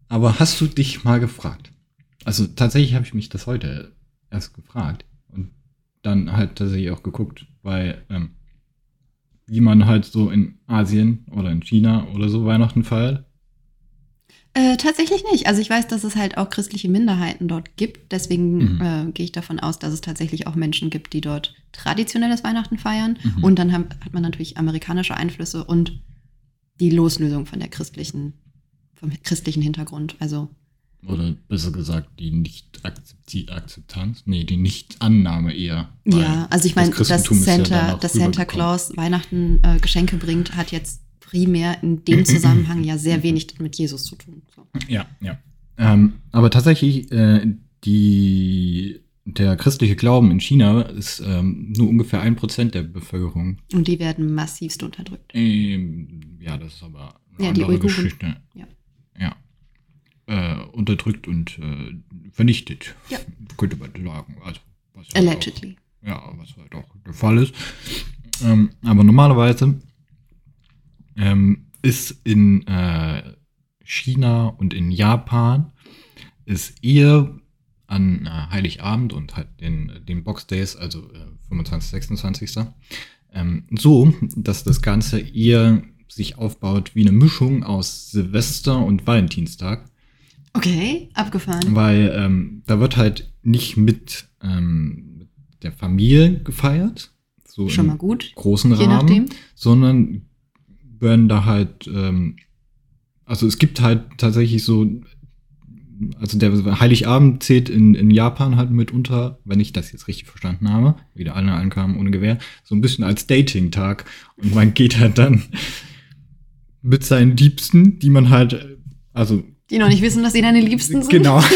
Aber hast du dich mal gefragt? Also tatsächlich habe ich mich das heute erst gefragt und dann halt tatsächlich auch geguckt, weil ähm, wie man halt so in Asien oder in China oder so Weihnachten feiert. Äh, tatsächlich nicht. Also ich weiß, dass es halt auch christliche Minderheiten dort gibt. Deswegen Mhm. äh, gehe ich davon aus, dass es tatsächlich auch Menschen gibt, die dort traditionelles Weihnachten feiern. Mhm. Und dann haben, hat man natürlich amerikanische Einflüsse und die Loslösung von der christlichen, vom christlichen Hintergrund. Also Oder besser gesagt, die Nicht-Akzeptanz, nee, die Nicht-Annahme eher. Ja, also ich meine, das dass ja Santa, danach dass Santa. Claus Weihnachten äh, Geschenke bringt, hat jetzt primär in dem [clears throat] Zusammenhang ja sehr wenig mit Jesus zu tun. So. Ja, ja. Ähm, aber tatsächlich, äh, die, der christliche Glauben in China ist ähm, nur ungefähr ein Prozent der Bevölkerung. Und die werden massivst unterdrückt. Ähm, ja, das ist aber eine Ja, die andere Uiguren. Geschichte. Ja. Ja. Äh, unterdrückt und äh, vernichtet. Ja. Könnte man sagen. Also, was halt Allegedly. Auch, ja, was halt auch der Fall ist. Ähm, aber normalerweise ähm, ist in äh, China und in Japan ist eher an äh, Heiligabend und halt den, den Box Days, also äh, 25, 26. Ähm, so, dass das Ganze eher sich aufbaut wie eine Mischung aus Silvester und Valentinstag. Okay, abgefahren. Weil ähm, da wird halt nicht mit, ähm, mit der Familie gefeiert, so Schon im mal gut. großen Rahmen, nachdem. sondern werden da halt, ähm, also es gibt halt tatsächlich so, also der Heiligabend zählt in, in Japan halt mitunter, wenn ich das jetzt richtig verstanden habe, wieder alle ankamen ohne Gewehr, so ein bisschen als Dating-Tag und man geht halt dann mit seinen Liebsten, die man halt, also Die noch nicht wissen, dass sie deine Liebsten sind. Genau. [laughs]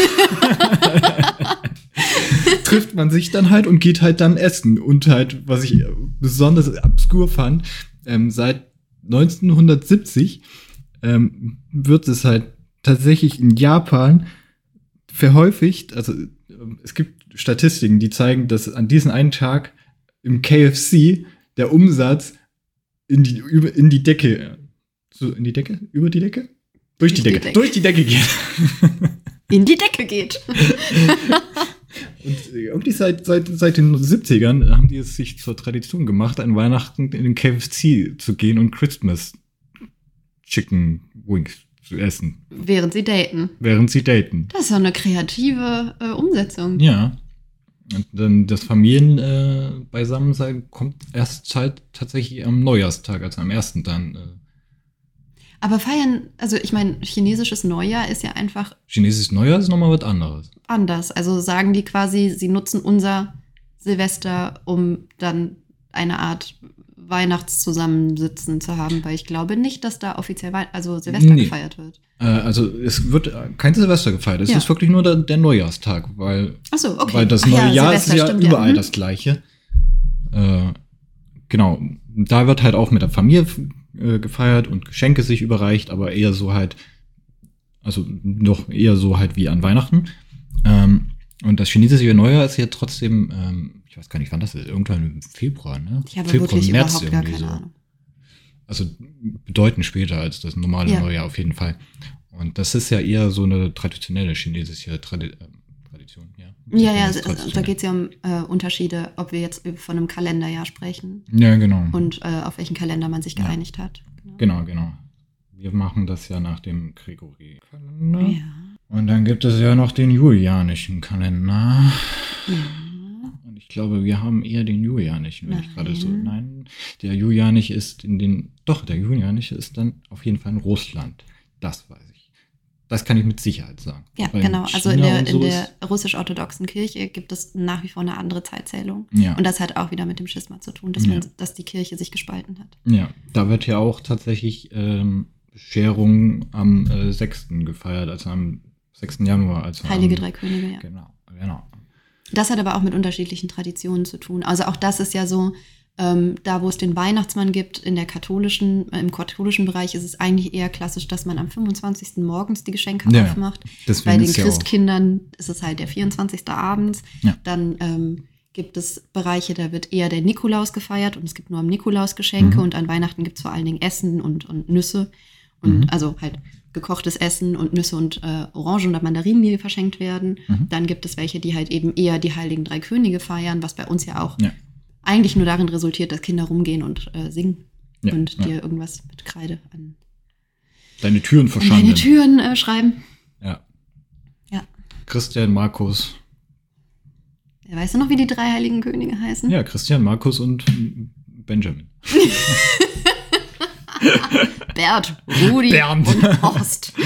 trifft man sich dann halt und geht halt dann essen. Und halt, was ich besonders obskur fand, ähm, seit 1970 ähm, wird es halt tatsächlich in Japan verhäufigt, also ähm, es gibt Statistiken, die zeigen, dass an diesem einen Tag im KFC der Umsatz in die, über, in die Decke, so in die Decke, über die Decke? Durch die, Durch die Decke, Decke. durch die Decke geht. In die Decke geht. [laughs] Und irgendwie seit, seit, seit den 70ern haben die es sich zur Tradition gemacht, an Weihnachten in den KFC zu gehen und Christmas Chicken Wings zu essen, Während sie daten. während sie daten. Das ist ja eine kreative äh, Umsetzung. Ja. Und dann das Familien äh, kommt erst halt tatsächlich am Neujahrstag, also am ersten dann. Äh, Aber feiern, also ich meine, chinesisches Neujahr ist ja einfach chinesisches Neujahr ist nochmal was anderes. anders. Also sagen die quasi, sie nutzen unser Silvester, um dann eine Art Weihnachtszusammensitzen zu haben, weil ich glaube nicht, dass da offiziell Wei also Silvester Nee. gefeiert wird. Äh, also es wird kein Silvester gefeiert, es Ja. ist wirklich nur der, der Neujahrstag, weil Achso, okay. Weil das neue Jahr ist Silvester, ja stimmt, überall Mhm. das gleiche. Äh, genau. Da wird halt auch mit der Familie äh, gefeiert und Geschenke sich überreicht, aber eher so halt, also doch eher so halt wie an Weihnachten. Ähm, und das chinesische Neujahr ist ja trotzdem, ähm, ich weiß gar nicht, wann das ist, irgendwann im Februar, ne? Ich habe Februar, wirklich März überhaupt gar irgendwie keine so. Ahnung. Also bedeutend später als das normale Ja. Neujahr auf jeden Fall. Und das ist ja eher so eine traditionelle chinesische Tradi äh, Tradition, ja. Ja, ja, ist also, da geht es ja um äh, Unterschiede, ob wir jetzt von einem Kalenderjahr sprechen Ja, genau. und äh, auf welchen Kalender man sich Ja. geeinigt hat. Genau, genau. Wir machen das ja nach dem Gregori-Kalender. Ja. Und dann gibt es ja noch den julianischen Kalender. ja. Und ich glaube, wir haben eher den julianischen, wenn ich gerade so. Nein. Nein, der julianische ist in den. Doch, der julianische ist dann auf jeden Fall in Russland. Das weiß ich. Das kann ich mit Sicherheit sagen. Ja, Weil genau. Also in der, in so der russisch-orthodoxen Kirche gibt es nach wie vor eine andere Zeitzählung. Ja. Und das hat auch wieder mit dem Schisma zu tun, dass, Ja. man, dass die Kirche sich gespalten hat. Ja, da wird ja auch tatsächlich ähm, Bescherung am äh, 6. gefeiert, also am 6. Januar. Also Heilige am, Drei Könige, ja. Genau, genau. Das hat aber auch mit unterschiedlichen Traditionen zu tun. Also auch das ist ja so, ähm, da wo es den Weihnachtsmann gibt, in der katholischen, äh, im katholischen Bereich ist es eigentlich eher klassisch, dass man am 25. morgens die Geschenke Ja, aufmacht. Bei den ist ja auch- Christkindern ist es halt der 24. abends. Ja. Dann ähm, gibt es Bereiche, da wird eher der Nikolaus gefeiert und es gibt nur am Nikolaus Geschenke Mhm. und an Weihnachten gibt es vor allen Dingen Essen und, und Nüsse. Und Mhm. also halt gekochtes Essen und Nüsse und äh, Orangen oder Mandarinen, die verschenkt werden. Mhm. Dann gibt es welche, die halt eben eher die Heiligen Drei Könige feiern, was bei uns ja auch Ja. Eigentlich nur darin resultiert, dass Kinder rumgehen und äh, singen Ja, und ja. dir irgendwas mit Kreide an, Deine Türen an verschanden. deine Türen äh, schreiben. Ja. Ja. Christian, Markus. Weißt du noch, wie die drei Heiligen Könige heißen? Ja, Christian, Markus und Benjamin. [laughs] Bert, Rudi Bernd. und Horst. [laughs]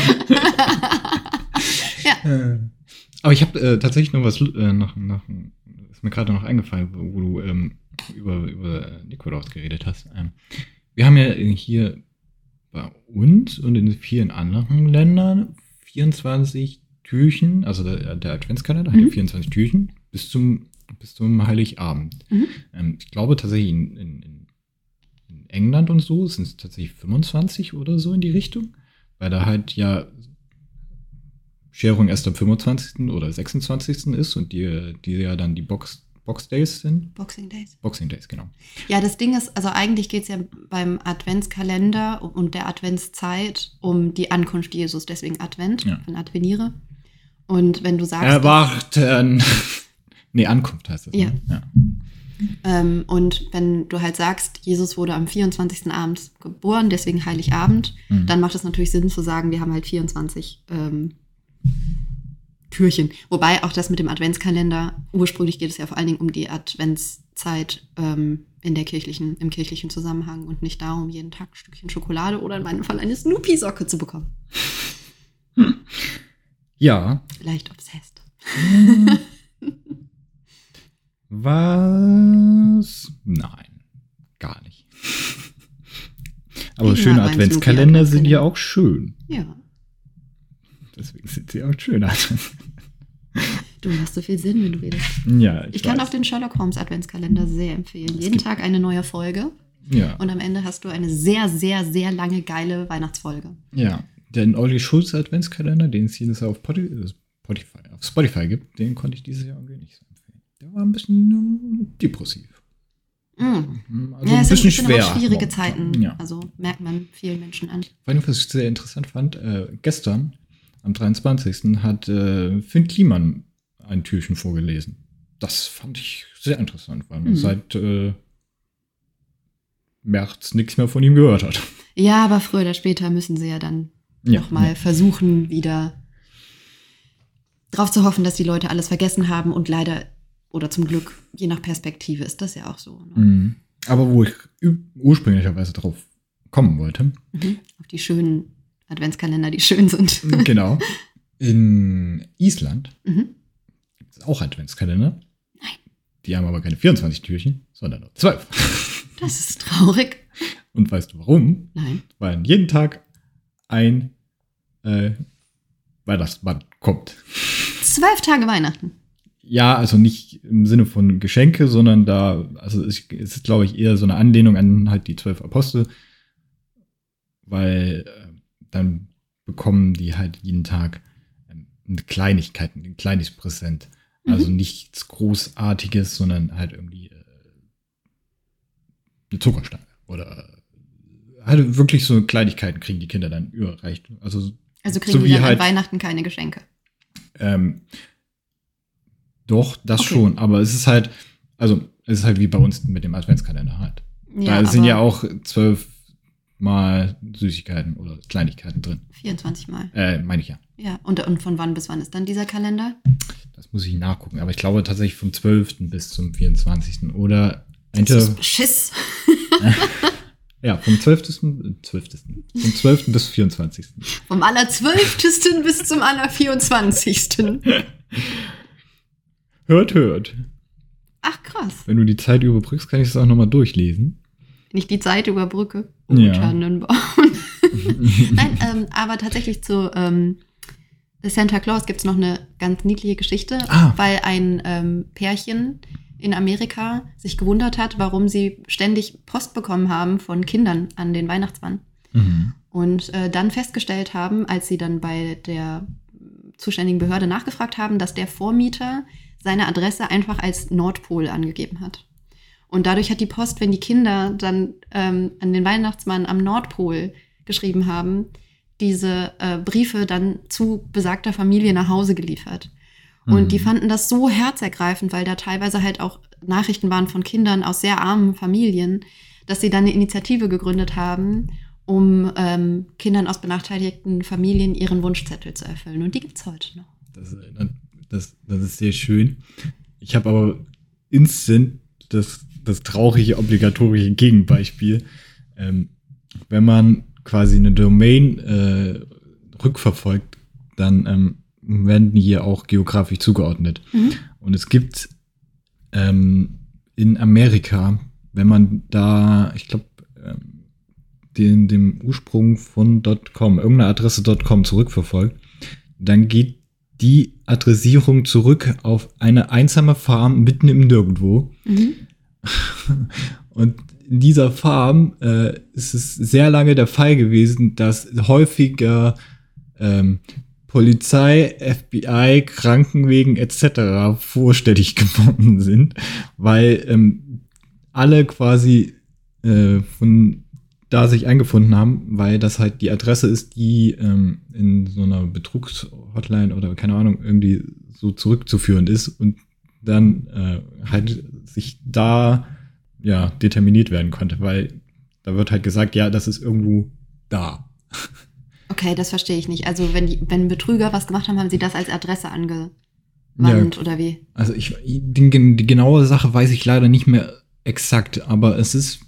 Aber ich habe äh, tatsächlich noch was, äh, noch, noch, ist mir gerade noch eingefallen, wo du ähm, über, über Nikolaus geredet hast. Ähm, wir haben ja hier bei uns und in vielen anderen Ländern 24 Türchen, also der, der Adventskalender hat ja Mhm. 24 Türchen bis zum, bis zum Heiligabend. Mhm. Ähm, ich glaube tatsächlich in, in, in in England und so sind es tatsächlich 25 oder so in die Richtung, weil da halt ja Scherung erst am 25. oder 26. ist und die, die ja dann die Box, Box Days sind. Boxing Days. Boxing Days, genau. Ja, das Ding ist, also eigentlich geht es ja beim Adventskalender und der Adventszeit um die Ankunft Jesus, deswegen Advent, Ja. von Adveniere. Und wenn du sagst, Erwarten! [laughs] nee, Ankunft heißt das. Ja. Ne? ja. Ähm, und wenn du halt sagst, Jesus wurde am 24. abends geboren, deswegen Heiligabend, Mhm. dann macht es natürlich Sinn zu sagen, wir haben halt 24 ähm, Türchen. Wobei auch das mit dem Adventskalender, ursprünglich geht es ja vor allen Dingen um die Adventszeit ähm, in der kirchlichen, im kirchlichen Zusammenhang und nicht darum, jeden Tag ein Stückchen Schokolade oder in meinem Fall eine Snoopy-Socke zu bekommen. [laughs] Ja. Leicht obsessed. [laughs] Was? Nein, gar nicht. [laughs] Aber schöne Adventskalender sind ja auch schön. Ja. Deswegen sind sie auch schön. [laughs] Du hast so viel Sinn, wenn du redest. Ja, Ich, kann weiß. auch den Sherlock Holmes Adventskalender sehr empfehlen. Jeden gibt- Tag eine neue Folge Ja, und am Ende hast du eine sehr, sehr, sehr lange geile Weihnachtsfolge. ja. Den Olli Schulz Adventskalender, den es jedes Jahr auf äh, Spotify, auf Spotify gibt, den konnte ich dieses Jahr irgendwie nicht so empfehlen. Der war ein bisschen ähm, depressiv. Mm. Also ja, ein es bisschen sind, schwer. sind schwierige. Zeiten. Ja. Also merkt man vielen Menschen an. Vor allem, was ich sehr interessant fand, äh, gestern, am 23. hat äh, Finn Kliman ein Türchen vorgelesen. Das fand ich sehr interessant, weil man Mhm. seit äh, März nichts mehr von ihm gehört hat. Ja, aber früher oder später müssen sie ja dann Ja, nochmal ja. versuchen, wieder drauf zu hoffen, dass die Leute alles vergessen haben und leider oder zum Glück, je nach Perspektive, ist das ja auch so. Ne? Mhm. Aber wo ich ursprünglicherweise drauf kommen wollte, Mhm. Auf die schönen Adventskalender, die schön sind. [laughs] genau, in Island Mhm. gibt es auch Adventskalender. Nein. Die haben aber keine 24 Türchen, sondern nur 12. [laughs] Das ist traurig. Und weißt du warum? Nein. weil jeden Tag ein äh, Weihnachtsmann kommt. Zwölf Tage Weihnachten. Ja, also nicht im Sinne von Geschenke, sondern da, also es ist, glaube ich, eher so eine Anlehnung an halt die zwölf Apostel, weil äh, dann bekommen die halt jeden Tag ähm, eine Kleinigkeit, ein kleines Präsent. Also nichts Großartiges, sondern halt irgendwie äh, eine Zuckerstange oder äh, halt wirklich so Kleinigkeiten kriegen die Kinder dann überreicht. Also Also kriegen So die dann halt- an Weihnachten keine Geschenke. ähm, doch, das Okay. schon, aber es ist halt, also es ist halt wie bei uns mit dem Adventskalender halt. da sind ja auch zwölf Mal Süßigkeiten oder Kleinigkeiten drin. 24 Mal. Äh, meine ich ja. Ja, und, und von wann bis wann ist dann dieser Kalender? Das muss ich nachgucken. Aber ich glaube tatsächlich vom 12. bis zum 24. Oder entweder, ist Beschiss. [laughs] ja, vom 12. 12. Vom 12. bis 24. Vom allerzwölftesten bis zum allervierundzwanzigsten. Hört, hört. Ach krass. Wenn du die Zeit überbrückst, kann ich es auch nochmal durchlesen. Wenn ich die Zeit überbrücke. Oh, Ja. Tannenbaum. [laughs] Nein, ähm, aber tatsächlich zu ähm, Santa Claus gibt es noch eine ganz niedliche Geschichte, Ah. weil ein ähm, Pärchen in Amerika sich gewundert hat, warum sie ständig Post bekommen haben von Kindern an den Weihnachtsmann. Mhm. Und äh, dann festgestellt haben, als sie dann bei der zuständigen Behörde nachgefragt haben, dass der Vormieter seine Adresse einfach als Nordpol angegeben hat. Und dadurch hat die Post, wenn die Kinder dann ähm, an den Weihnachtsmann am Nordpol geschrieben haben, diese äh, Briefe dann zu besagter Familie nach Hause geliefert. Und Mhm. die fanden das so herzergreifend, weil da teilweise halt auch Nachrichten waren von Kindern aus sehr armen Familien, dass sie dann eine Initiative gegründet haben, um ähm, Kindern aus benachteiligten Familien ihren Wunschzettel zu erfüllen. Und die gibt's heute noch. Das, das, das ist sehr schön. Ich habe aber instant das, das traurige, obligatorische Gegenbeispiel. Ähm, wenn man quasi eine Domain äh, rückverfolgt, dann ähm, werden die hier auch geografisch zugeordnet. Mhm. Und es gibt ähm, in Amerika, wenn man da, ich glaube, ähm, den, dem Ursprung von .com, irgendeine Adresse .com zurückverfolgt, dann geht die Adressierung zurück auf eine einsame Farm mitten im Nirgendwo. Mhm. [laughs] Und in dieser Farm äh, ist es sehr lange der Fall gewesen, dass häufiger ähm, Polizei, FBI, Krankenwegen etc. vorstellig [laughs] geworden sind, weil ähm, alle quasi äh, von da sich eingefunden haben, weil das halt die Adresse ist, die ähm, in so einer Betrugshotline oder keine Ahnung irgendwie so zurückzuführen ist und dann äh, halt sich da ja determiniert werden konnte, weil da wird halt gesagt, ja, das ist irgendwo da. Okay, das verstehe ich nicht. Also wenn, die, wenn Betrüger was gemacht haben, haben sie das als Adresse angewandt Ja. oder wie? Also ich die, die genaue Sache weiß ich leider nicht mehr exakt, aber es ist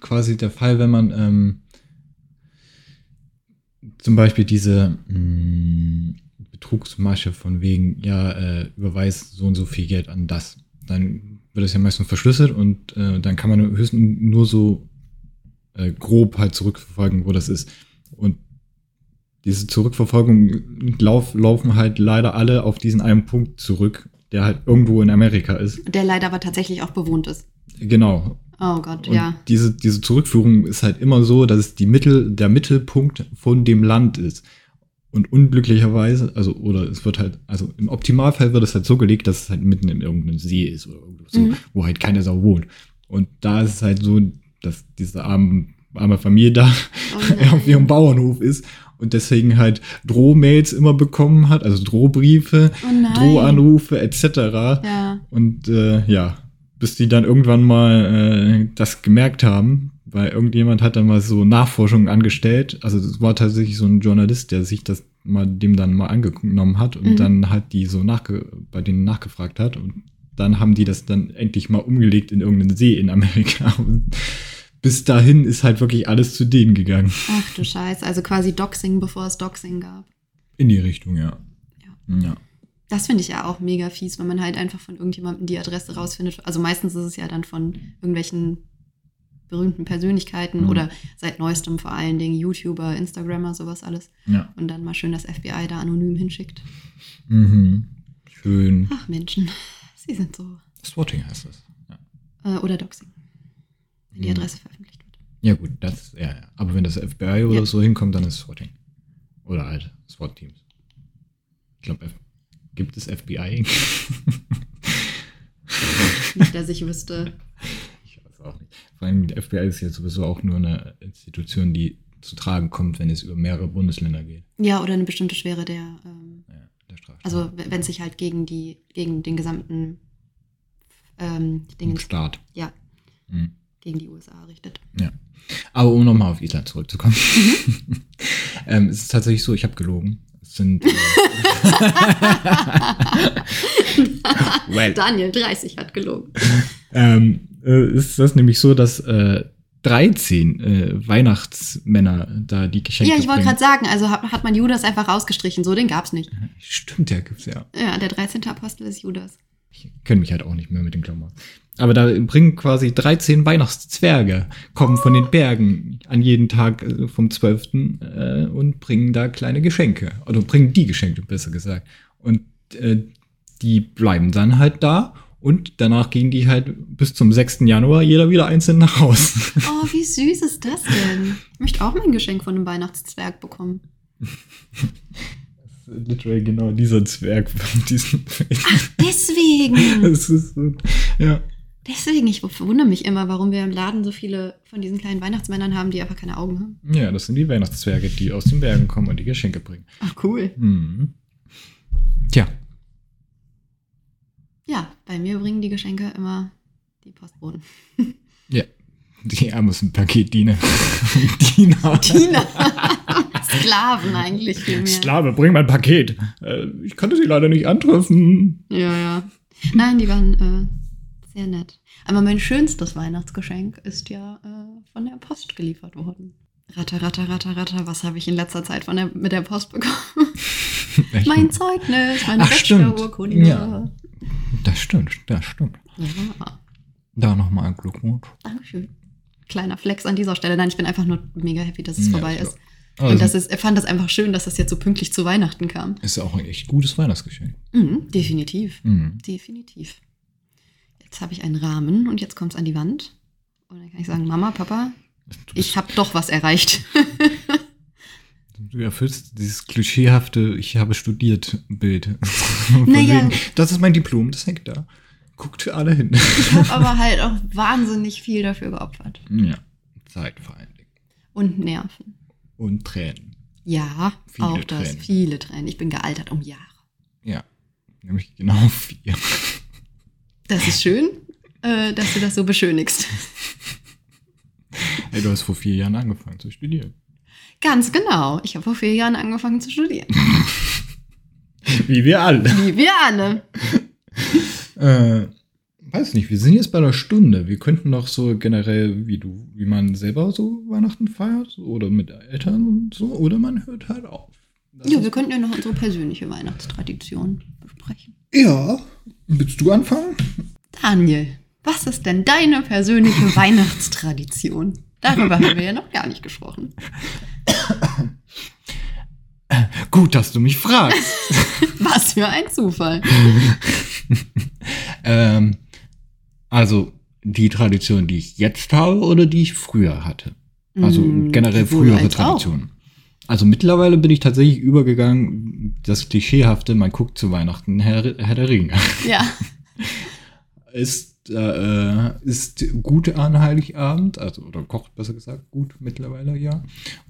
quasi der Fall, wenn man ähm, zum Beispiel diese mh, Betrugsmasche von wegen, ja, äh, überweist so und so viel Geld an das. Dann wird es ja meistens verschlüsselt und äh, dann kann man höchstens nur so äh, grob halt zurückverfolgen, wo das ist. Und diese Zurückverfolgung lauf, laufen halt leider alle auf diesen einen Punkt zurück, der halt irgendwo in Amerika ist. Der leider aber tatsächlich auch bewohnt ist. Genau. Oh Gott, Und ja. diese, diese Zurückführung ist halt immer so, dass es die Mittel, der Mittelpunkt von dem Land ist. Und unglücklicherweise, also, oder es wird halt, also im Optimalfall wird es halt so gelegt, dass es halt mitten in irgendeinem See ist oder so, Mhm. wo halt keine Sau wohnt. Und da ist es halt so, dass diese arme, arme Familie da Oh [laughs] auf ihrem Bauernhof ist und deswegen halt Drohmails immer bekommen hat, also Drohbriefe, Oh. Drohanrufe etc. Ja. Und äh, ja, bis die dann irgendwann mal äh, das gemerkt haben, weil irgendjemand hat dann mal so Nachforschungen angestellt. Also es war tatsächlich so ein Journalist, der sich das mal dem dann mal angenommen hat und Mhm. dann halt die so nachge bei denen nachgefragt hat und dann haben die das dann endlich mal umgelegt in irgendeinen See in Amerika. [laughs] Und bis dahin ist halt wirklich alles zu denen gegangen. Ach du Scheiße. Also quasi Doxing, bevor es Doxing gab. In die Richtung, ja. Ja. Das finde ich ja auch mega fies, wenn man halt einfach von irgendjemandem die Adresse rausfindet. Also meistens ist es ja dann von irgendwelchen berühmten Persönlichkeiten Mhm. oder seit neuestem vor allen Dingen YouTuber, Instagrammer, sowas alles. ja. Und dann mal schön das FBI da anonym hinschickt. Mhm. Schön. Ach Menschen, sie sind so. Swatting heißt das. Ja. Äh, oder Doxing. Wenn die Mhm. Adresse veröffentlicht wird. Ja, gut, das, ja, ja. Aber wenn das FBI oder Ja. so hinkommt, dann ist Swatting. Oder halt SWAT-Teams. Ich glaube, gibt es FBI? Nicht, dass ich wüsste. [laughs] ich weiß auch nicht. Vor allem, die FBI ist ja sowieso auch nur eine Institution, die zu tragen kommt, wenn es über mehrere Bundesländer geht. Ja, oder eine bestimmte Schwere der. Ähm, Ja, der Straftat. also wenn es sich halt gegen die, gegen den gesamten ähm, Dingens, Staat. ja, Mhm. gegen die USA richtet. Ja. Aber um nochmal auf Island zurückzukommen. Mhm. [laughs] ähm, es ist tatsächlich so, ich habe gelogen. Es sind. Äh, [laughs] [laughs] well, Daniel 30 hat gelogen. ähm, äh, ist das nämlich so, dass äh, 13 äh, Weihnachtsmänner da die Geschenke Ja, ich wollte gerade sagen, also hat, hat man Judas einfach rausgestrichen. So, den gab's nicht. Stimmt, ja, gibt's ja. Ja, der 13. Apostel ist Judas. Ich kenne mich halt auch nicht mehr mit den Klammern. Aber da bringen quasi 13 Weihnachtszwerge, kommen von den Bergen an jeden Tag äh, vom 12. Äh, und bringen da kleine Geschenke. Oder bringen die Geschenke, besser gesagt. Und äh, die bleiben dann halt da und danach gehen die halt bis zum 6. Januar jeder wieder einzeln nach Hause. [laughs] Oh, wie süß ist das denn? Ich möchte auch mein Geschenk von einem Weihnachtszwerg bekommen. Literally genau dieser Zwerg von diesem Film. Deswegen. [laughs] Das ist so, ja. Deswegen, ich wundere mich immer, warum wir im Laden so viele von diesen kleinen Weihnachtsmännern haben, die einfach keine Augen haben. Ja, das sind die Weihnachtszwerge, die aus den Bergen kommen und die Geschenke bringen. Ach, cool. Mhm. Tja, Ja, bei mir bringen die Geschenke immer die Postboten. [laughs] ja. Die Amazon-Paketdiener. Diener. [laughs] Tina. [laughs] Sklaven eigentlich viel mehr. Sklave, bring mein Paket. Äh, ich konnte sie leider nicht antreffen. Ja, ja. Nein, die waren äh, sehr nett. Aber mein schönstes Weihnachtsgeschenk ist ja äh, von der Post geliefert worden. Ratter, ratter, ratter, ratter, was habe ich in letzter Zeit von der, mit der Post bekommen? mein Zeugnis, meine. Bachelorurkunde. Ja. Das stimmt, das stimmt. ja. Da nochmal ein Glückwunsch. Dankeschön. Kleiner Flex an dieser Stelle. Nein, ich bin einfach nur mega happy, dass es Ja, vorbei ist. Also, Und das ist, ich fand das einfach schön, dass das jetzt so pünktlich zu Weihnachten kam. ist auch ein echt gutes Weihnachtsgeschenk. Mhm, definitiv. Mhm. Definitiv. Jetzt habe ich einen Rahmen und jetzt kommt es an die Wand. Und dann kann ich sagen, Mama, Papa, ich habe doch was erreicht. [laughs] du erfüllst dieses klischeehafte Ich habe studiert Bild. [laughs] Naja. wegen, das ist mein Diplom, das hängt da. Guckt alle hin. Ich habe aber [laughs] halt auch wahnsinnig viel dafür geopfert. ja, Zeit vor allen Dingen. Und Nerven. Und Tränen. Ja, Viele auch das. Tränen. Viele Tränen. Ich bin gealtert um Jahre. Ja, nämlich genau [laughs] vier. Das ist schön, äh, dass du das so beschönigst. Hey, du hast vor vier Jahren angefangen zu studieren. Ganz genau. Ich habe vor vier Jahren angefangen zu studieren. [laughs] Wie wir alle. Wie wir alle. [laughs] Äh, weiß nicht, wir sind jetzt bei einer Stunde. Wir könnten noch so generell, wie du, wie man selber so Weihnachten feiert oder mit Eltern und so, oder man hört halt auf. Das Ja, wir könnten ja noch unsere persönliche Weihnachtstradition besprechen. ja. Willst du anfangen? Daniel, was ist denn deine persönliche Weihnachtstradition? Darüber haben wir ja noch gar nicht gesprochen. [laughs] Gut, dass du mich fragst. [laughs] Was für ein Zufall. [laughs] ähm, also die Tradition, die ich jetzt habe oder die ich früher hatte? Also Mm, generell frühere auch. Traditionen. Also mittlerweile bin ich tatsächlich übergegangen, das Klischeehafte, man guckt zu Weihnachten Herr, Herr der Ringe. Ja. [laughs] Ist, äh, ist gut an Heiligabend, also oder kocht besser gesagt gut mittlerweile, ja.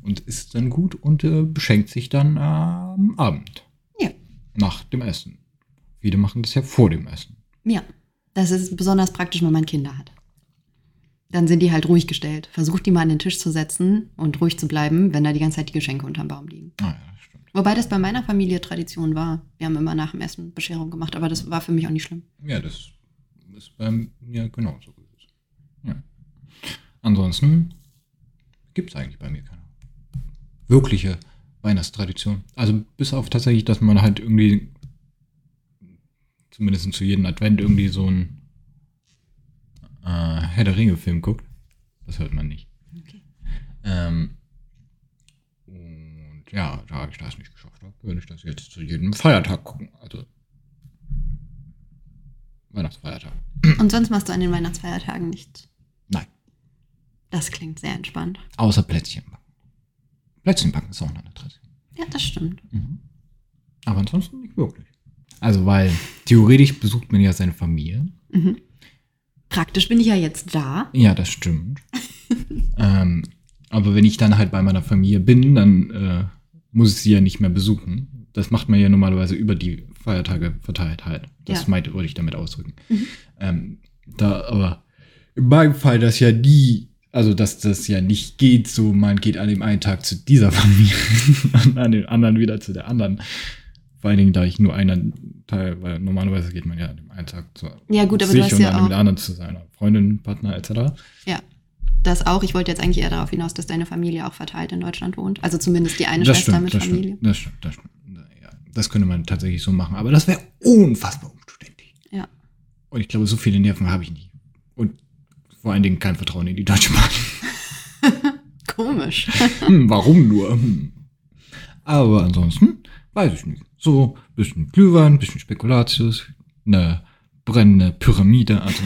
Und isst dann gut und äh, beschenkt sich dann am Abend. Ja. Nach dem Essen. Viele machen das ja vor dem Essen. Ja. Das ist besonders praktisch, wenn man Kinder hat. Dann sind die halt ruhig gestellt. Versucht die mal an den Tisch zu setzen und ruhig zu bleiben, wenn da die ganze Zeit die Geschenke unterm Baum liegen. Ah, ja, das stimmt. Wobei das bei meiner Familie Tradition war. Wir haben immer nach dem Essen Bescherung gemacht, aber das war für mich auch nicht schlimm. Ja, das ist bei mir genauso gewesen. Ja. Ansonsten gibt es eigentlich bei mir keine wirkliche Weihnachtstradition. Also bis auf tatsächlich, dass man halt irgendwie zumindest zu jedem Advent irgendwie so ein äh, Herr der Ringe-Film guckt. Das hört man nicht. Okay. Ähm, und ja, da ich das nicht geschafft habe, würde ich das jetzt zu jedem Feiertag gucken. Also Weihnachtsfeiertag. Und sonst machst du an den Weihnachtsfeiertagen nichts. Nein. Das klingt sehr entspannt. Außer Plätzchen backen. Plätzchen backen ist auch eine Tradition. Ja, das stimmt. Mhm. Aber ansonsten nicht wirklich. Also, weil theoretisch besucht man ja seine Familie. Mhm. Praktisch bin ich ja jetzt da. Ja, das stimmt. [laughs] ähm, aber wenn ich dann halt bei meiner Familie bin, dann äh, muss ich sie ja nicht mehr besuchen. Das macht man ja normalerweise über die Feiertage verteilt halt. Das Ja. meinte, wollte ich damit ausdrücken. Mhm. Ähm, da, aber in meinem Fall, dass ja die, also dass das ja nicht geht, so man geht an dem einen Tag zu dieser [laughs] Familie an dem anderen wieder zu der anderen. Vor allen Dingen, da ich nur einen Teil, weil normalerweise geht man ja an dem einen Tag zu Ja, gut, aber du sich hast und ja an dem anderen zu seiner Freundin, Partner etc. Ja. Das auch. Ich wollte jetzt eigentlich eher darauf hinaus, dass deine Familie auch verteilt in Deutschland wohnt. Also zumindest die eine das Schwester stimmt, mit Familie. stimmt, das stimmt, das stimmt. Das könnte man tatsächlich so machen, aber das wäre unfassbar umständlich. Ja. Und ich glaube, so viele Nerven habe ich nicht. Und vor allen Dingen kein Vertrauen in die Deutsche Bahn. [laughs] Komisch. [laughs] Hm, warum nur? Hm. Aber ansonsten weiß ich nicht. So ein bisschen Glühwein, bisschen Spekulatius, eine brennende Pyramide, also [laughs]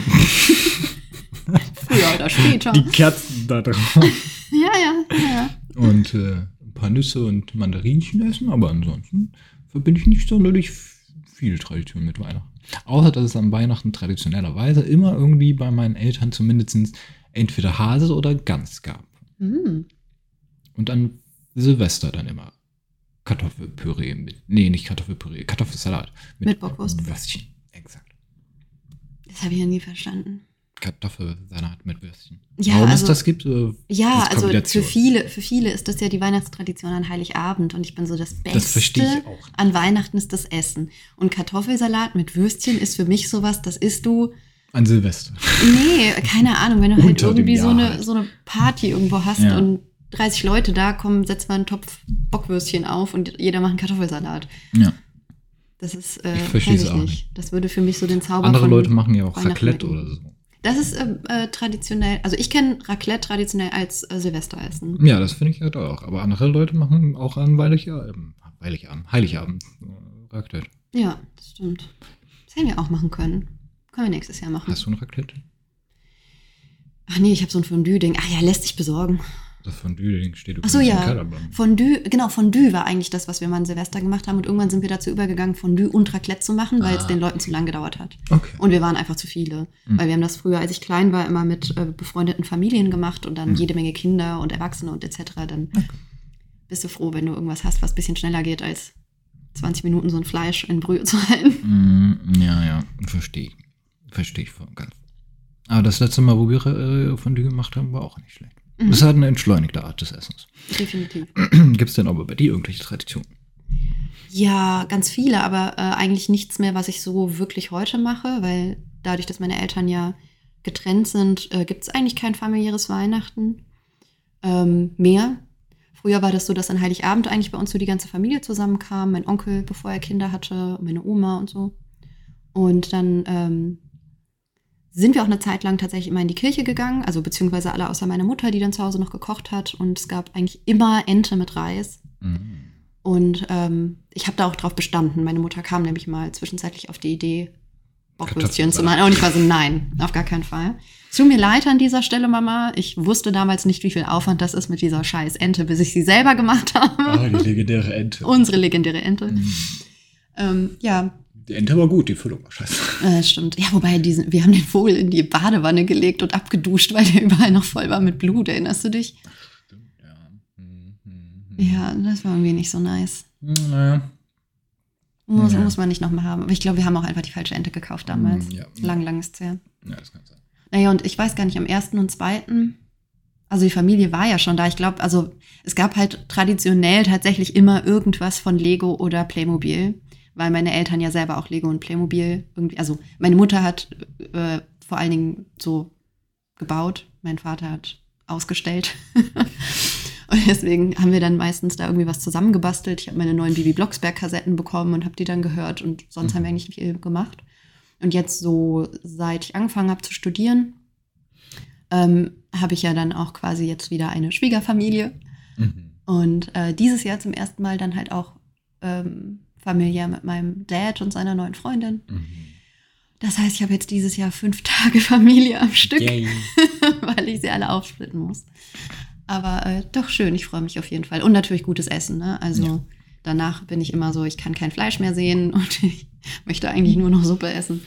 Früher oder später. die Kerzen da drauf. Ja, ja, ja, ja. Und äh, ein paar Nüsse und Mandarinchen essen, aber ansonsten verbinde ich nicht sonderlich viel Tradition mit Weihnachten. Außer, dass es an Weihnachten traditionellerweise immer irgendwie bei meinen Eltern zumindest entweder Hase oder Gans gab. Hm. Und an Silvester dann immer Kartoffelpüree mit. Nee, nicht Kartoffelpüree, Kartoffelsalat. Mit Bockwurst. Würstchen. Exakt. Das habe ich ja nie verstanden. Kartoffelsalat mit Würstchen. Ja, Warum also- es das gibt? äh, Ja, also für viele, für viele ist das ja die Weihnachtstradition an Heiligabend und ich bin so das Beste Das verstehe ich auch. an Weihnachten ist das Essen. Und Kartoffelsalat mit Würstchen ist für mich sowas, das isst du, An Silvester. nee, keine Ahnung, wenn du halt irgendwie so eine, halt. so eine Party irgendwo hast Ja. und 30 Leute da kommen, setzt man einen Topf Bockwürstchen auf und jeder macht einen Kartoffelsalat. Ja. Das ist, äh, Ich verstehe kenn es auch nicht. Das würde für mich so den Zauber Andere von Leute machen ja auch Raclette oder so. Das ist äh, äh, traditionell, also ich kenne Raclette traditionell als äh, Silvesteressen. Ja, das finde ich halt auch. Aber andere Leute machen auch an Heiligabend, Heiligabend, Heiligabend äh, Raclette. Ja, das stimmt. Das hätten wir auch machen können. Können wir nächstes Jahr machen. Hast du ein Raclette? Ach nee, ich habe so ein Fondue-Ding. Ach ja, lässt sich besorgen. Das Fondue-Ding steht Ach so, übrigens ja. Mir. Fondue, genau, Fondue war eigentlich das, was wir mal an Silvester gemacht haben. Und irgendwann sind wir dazu übergegangen, Fondue und Raclette zu machen, weil es Ah. den Leuten zu lang gedauert hat. Okay. Und wir waren einfach zu viele. Mhm. Weil wir haben das früher, als ich klein war, immer mit äh, befreundeten Familien gemacht und dann Mhm. jede Menge Kinder und Erwachsene und etc. Dann bist du froh, wenn du irgendwas hast, was ein bisschen schneller geht, als 20 Minuten so ein Fleisch in Brühe zu halten. Mm, ja, ja, verstehe ich. Verstehe ich voll ganz. Aber das letzte Mal, wo wir äh, Fondue gemacht haben, war auch nicht schlecht. Mhm. Das ist halt eine entschleunigte Art des Essens. Definitiv. [clears throat] Gibt es denn aber bei dir irgendwelche Traditionen? Ja, ganz viele, aber äh, eigentlich nichts mehr, was ich so wirklich heute mache, weil dadurch, dass meine Eltern ja getrennt sind, äh, gibt es eigentlich kein familiäres Weihnachten ähm, mehr. Früher war das so, dass an Heiligabend eigentlich bei uns so die ganze Familie zusammenkam, mein Onkel, bevor er Kinder hatte, meine Oma und so. Und dann ähm, sind wir auch eine Zeit lang tatsächlich immer in die Kirche gegangen, also beziehungsweise alle außer meiner Mutter, die dann zu Hause noch gekocht hat. Und es gab eigentlich immer Ente mit Reis. Mm. Und ähm, ich habe da auch drauf bestanden. Meine Mutter kam nämlich mal zwischenzeitlich auf die Idee, Bockwürstchen zu machen. Und ich war so, nein, auf gar keinen Fall. Es tut mir leid an dieser Stelle, Mama. Ich wusste damals nicht, wie viel Aufwand das ist mit dieser scheiß Ente, bis ich sie selber gemacht [laughs] habe. Ah, die legendäre Ente. Unsere legendäre Ente. Mhm. Ähm, ja, Die Ente war gut, die Füllung war scheiße. äh, stimmt. Ja, wobei diesen, wir haben den Vogel in die Badewanne gelegt und abgeduscht, weil der überall noch voll war mit Blut. Erinnerst du dich? Ja. Mhm, mhm, mhm. Ja, das war irgendwie nicht so nice. Naja. Muss, Ja. muss man nicht nochmal haben. Aber ich glaube, wir haben auch einfach die falsche Ente gekauft damals. Mm, ja. Lang, lang ist es her. Ja, das kann sein. Naja, und ich weiß gar nicht, am ersten und zweiten, also die Familie war ja schon da. Ich glaube, also es gab halt traditionell tatsächlich immer irgendwas von Lego oder Playmobil, weil meine Eltern ja selber auch Lego und Playmobil irgendwie, also meine Mutter hat äh, vor allen Dingen so gebaut, mein Vater hat ausgestellt. [laughs] Und deswegen haben wir dann meistens da irgendwie was zusammengebastelt. Ich habe meine neuen Bibi Blocksberg-Kassetten bekommen und habe die dann gehört. Und sonst haben wir eigentlich nicht viel gemacht. Und jetzt so, seit ich angefangen habe zu studieren, ähm, habe ich ja dann auch quasi jetzt wieder eine Schwiegerfamilie. Mhm. Und äh, dieses Jahr zum ersten Mal dann halt auch ähm, familiär mit meinem Dad und seiner neuen Freundin. Mhm. Das heißt, ich habe jetzt dieses Jahr fünf [laughs] Tage Familie am Stück, [laughs] weil ich sie alle aufsplitten muss. Aber äh, doch schön, ich freue mich auf jeden Fall. Und natürlich gutes Essen. Ne? Also Ja. danach bin ich immer so, ich kann kein Fleisch mehr sehen [laughs] und ich möchte eigentlich nur noch Suppe essen.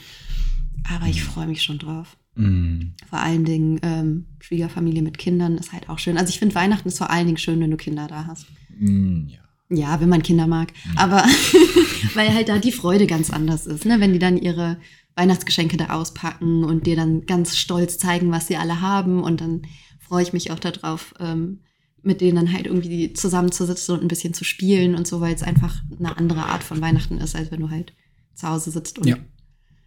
Aber ich freue mich schon drauf. Mhm. Vor allen Dingen ähm, Schwiegerfamilie mit Kindern ist halt auch schön. Also ich finde Weihnachten ist vor allen Dingen schön, wenn du Kinder da hast. Mhm, Ja. Ja, wenn man Kinder mag. Aber [laughs] weil halt da die Freude ganz anders ist, ne? Wenn die dann ihre Weihnachtsgeschenke da auspacken und dir dann ganz stolz zeigen, was sie alle haben. Und dann freue ich mich auch darauf, ähm, mit denen dann halt irgendwie zusammenzusitzen und ein bisschen zu spielen und so, weil es einfach eine andere Art von Weihnachten ist, als wenn du halt zu Hause sitzt. Und Ja.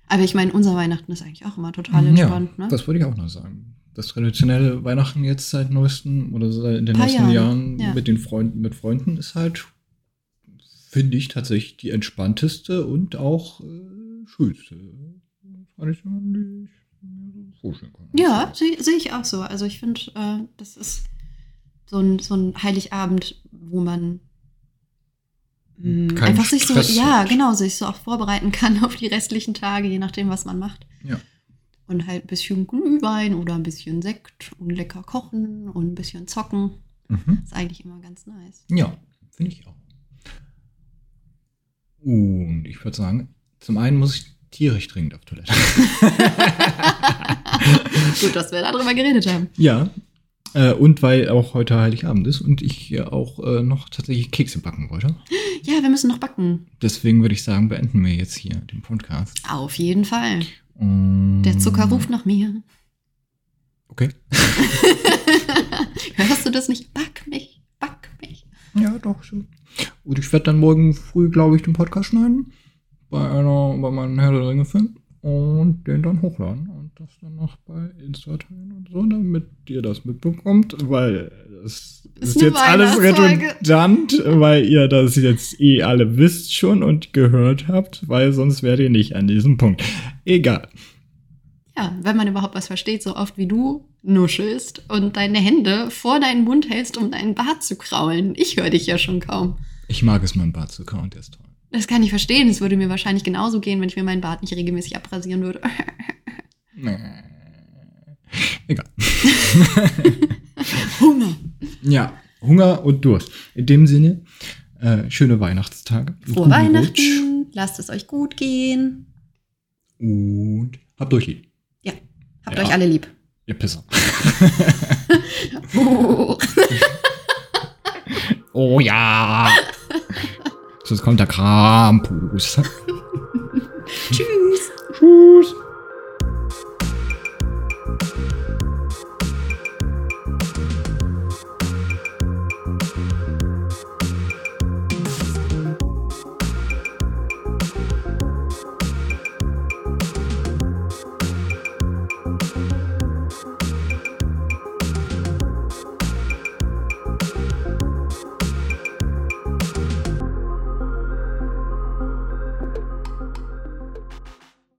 Aber ich meine, unser Weihnachten ist eigentlich auch immer total Mhm, entspannt, ja, ne? Das wollte ich auch noch sagen. Das traditionelle Weihnachten jetzt seit neuestem oder seit in den Paar letzten Jahren, Jahren ja. mit den Freunden, mit Freunden ist halt, finde ich, tatsächlich die entspannteste und auch äh, schönste Tradition, die ich mir so vorstellen kann. Ja, sehe seh ich auch so. Also ich finde, äh, das ist so ein, so ein Heiligabend, wo man mh, Keinen einfach sich so, Stress ja, hat. genau, sich so auch vorbereiten kann [laughs] auf die restlichen Tage, je nachdem, was man macht. Ja. Und halt ein bisschen Glühwein oder ein bisschen Sekt und lecker kochen und ein bisschen zocken. Mhm. Ist eigentlich immer ganz nice. Ja, finde ich auch. Und ich würde sagen, zum einen muss ich tierisch dringend auf Toilette. [laughs] Gut, dass wir darüber geredet haben. Ja. Äh, und weil auch heute Heiligabend ist und ich hier auch äh, noch tatsächlich Kekse backen wollte. Ja, wir müssen noch backen. Deswegen würde ich sagen, beenden wir jetzt hier den Podcast. Auf jeden Fall. Der Zucker ruft nach mir. Okay. [laughs] Hörst du das nicht? Back mich, back mich. Ja, doch schon. Und ich werde dann morgen früh, glaube ich, den Podcast schneiden. Bei einer, bei meinem Herr der Ringe Film. Und den dann hochladen. Und das dann noch bei Insta teilen und so, damit ihr das mitbekommt. Weil das Ist ist, jetzt alles redundant, weil ihr das jetzt eh alle wisst schon und gehört habt, weil sonst wärt ihr nicht an diesem Punkt. Egal. Ja, wenn man überhaupt was versteht, so oft wie du nuschelst und deine Hände vor deinen Mund hältst, um deinen Bart zu kraulen. Ich höre dich ja schon kaum. Ich mag es, meinen Bart zu kauen, der ist toll. Das kann ich verstehen. Es würde mir wahrscheinlich genauso gehen, wenn ich mir meinen Bart nicht regelmäßig abrasieren würde. Nee. Egal. [laughs] [laughs] Hunger. Ja, Hunger und Durst. In dem Sinne, äh, schöne Weihnachtstage. Frohe Guten Weihnachten. Lasst es euch gut gehen. Rutsch Und habt euch lieb. Ja, habt Ja. euch alle lieb. Ihr Pisser. Oh. [laughs] Oh ja. Sonst kommt der Krampus. [laughs] Tschüss. Tschüss.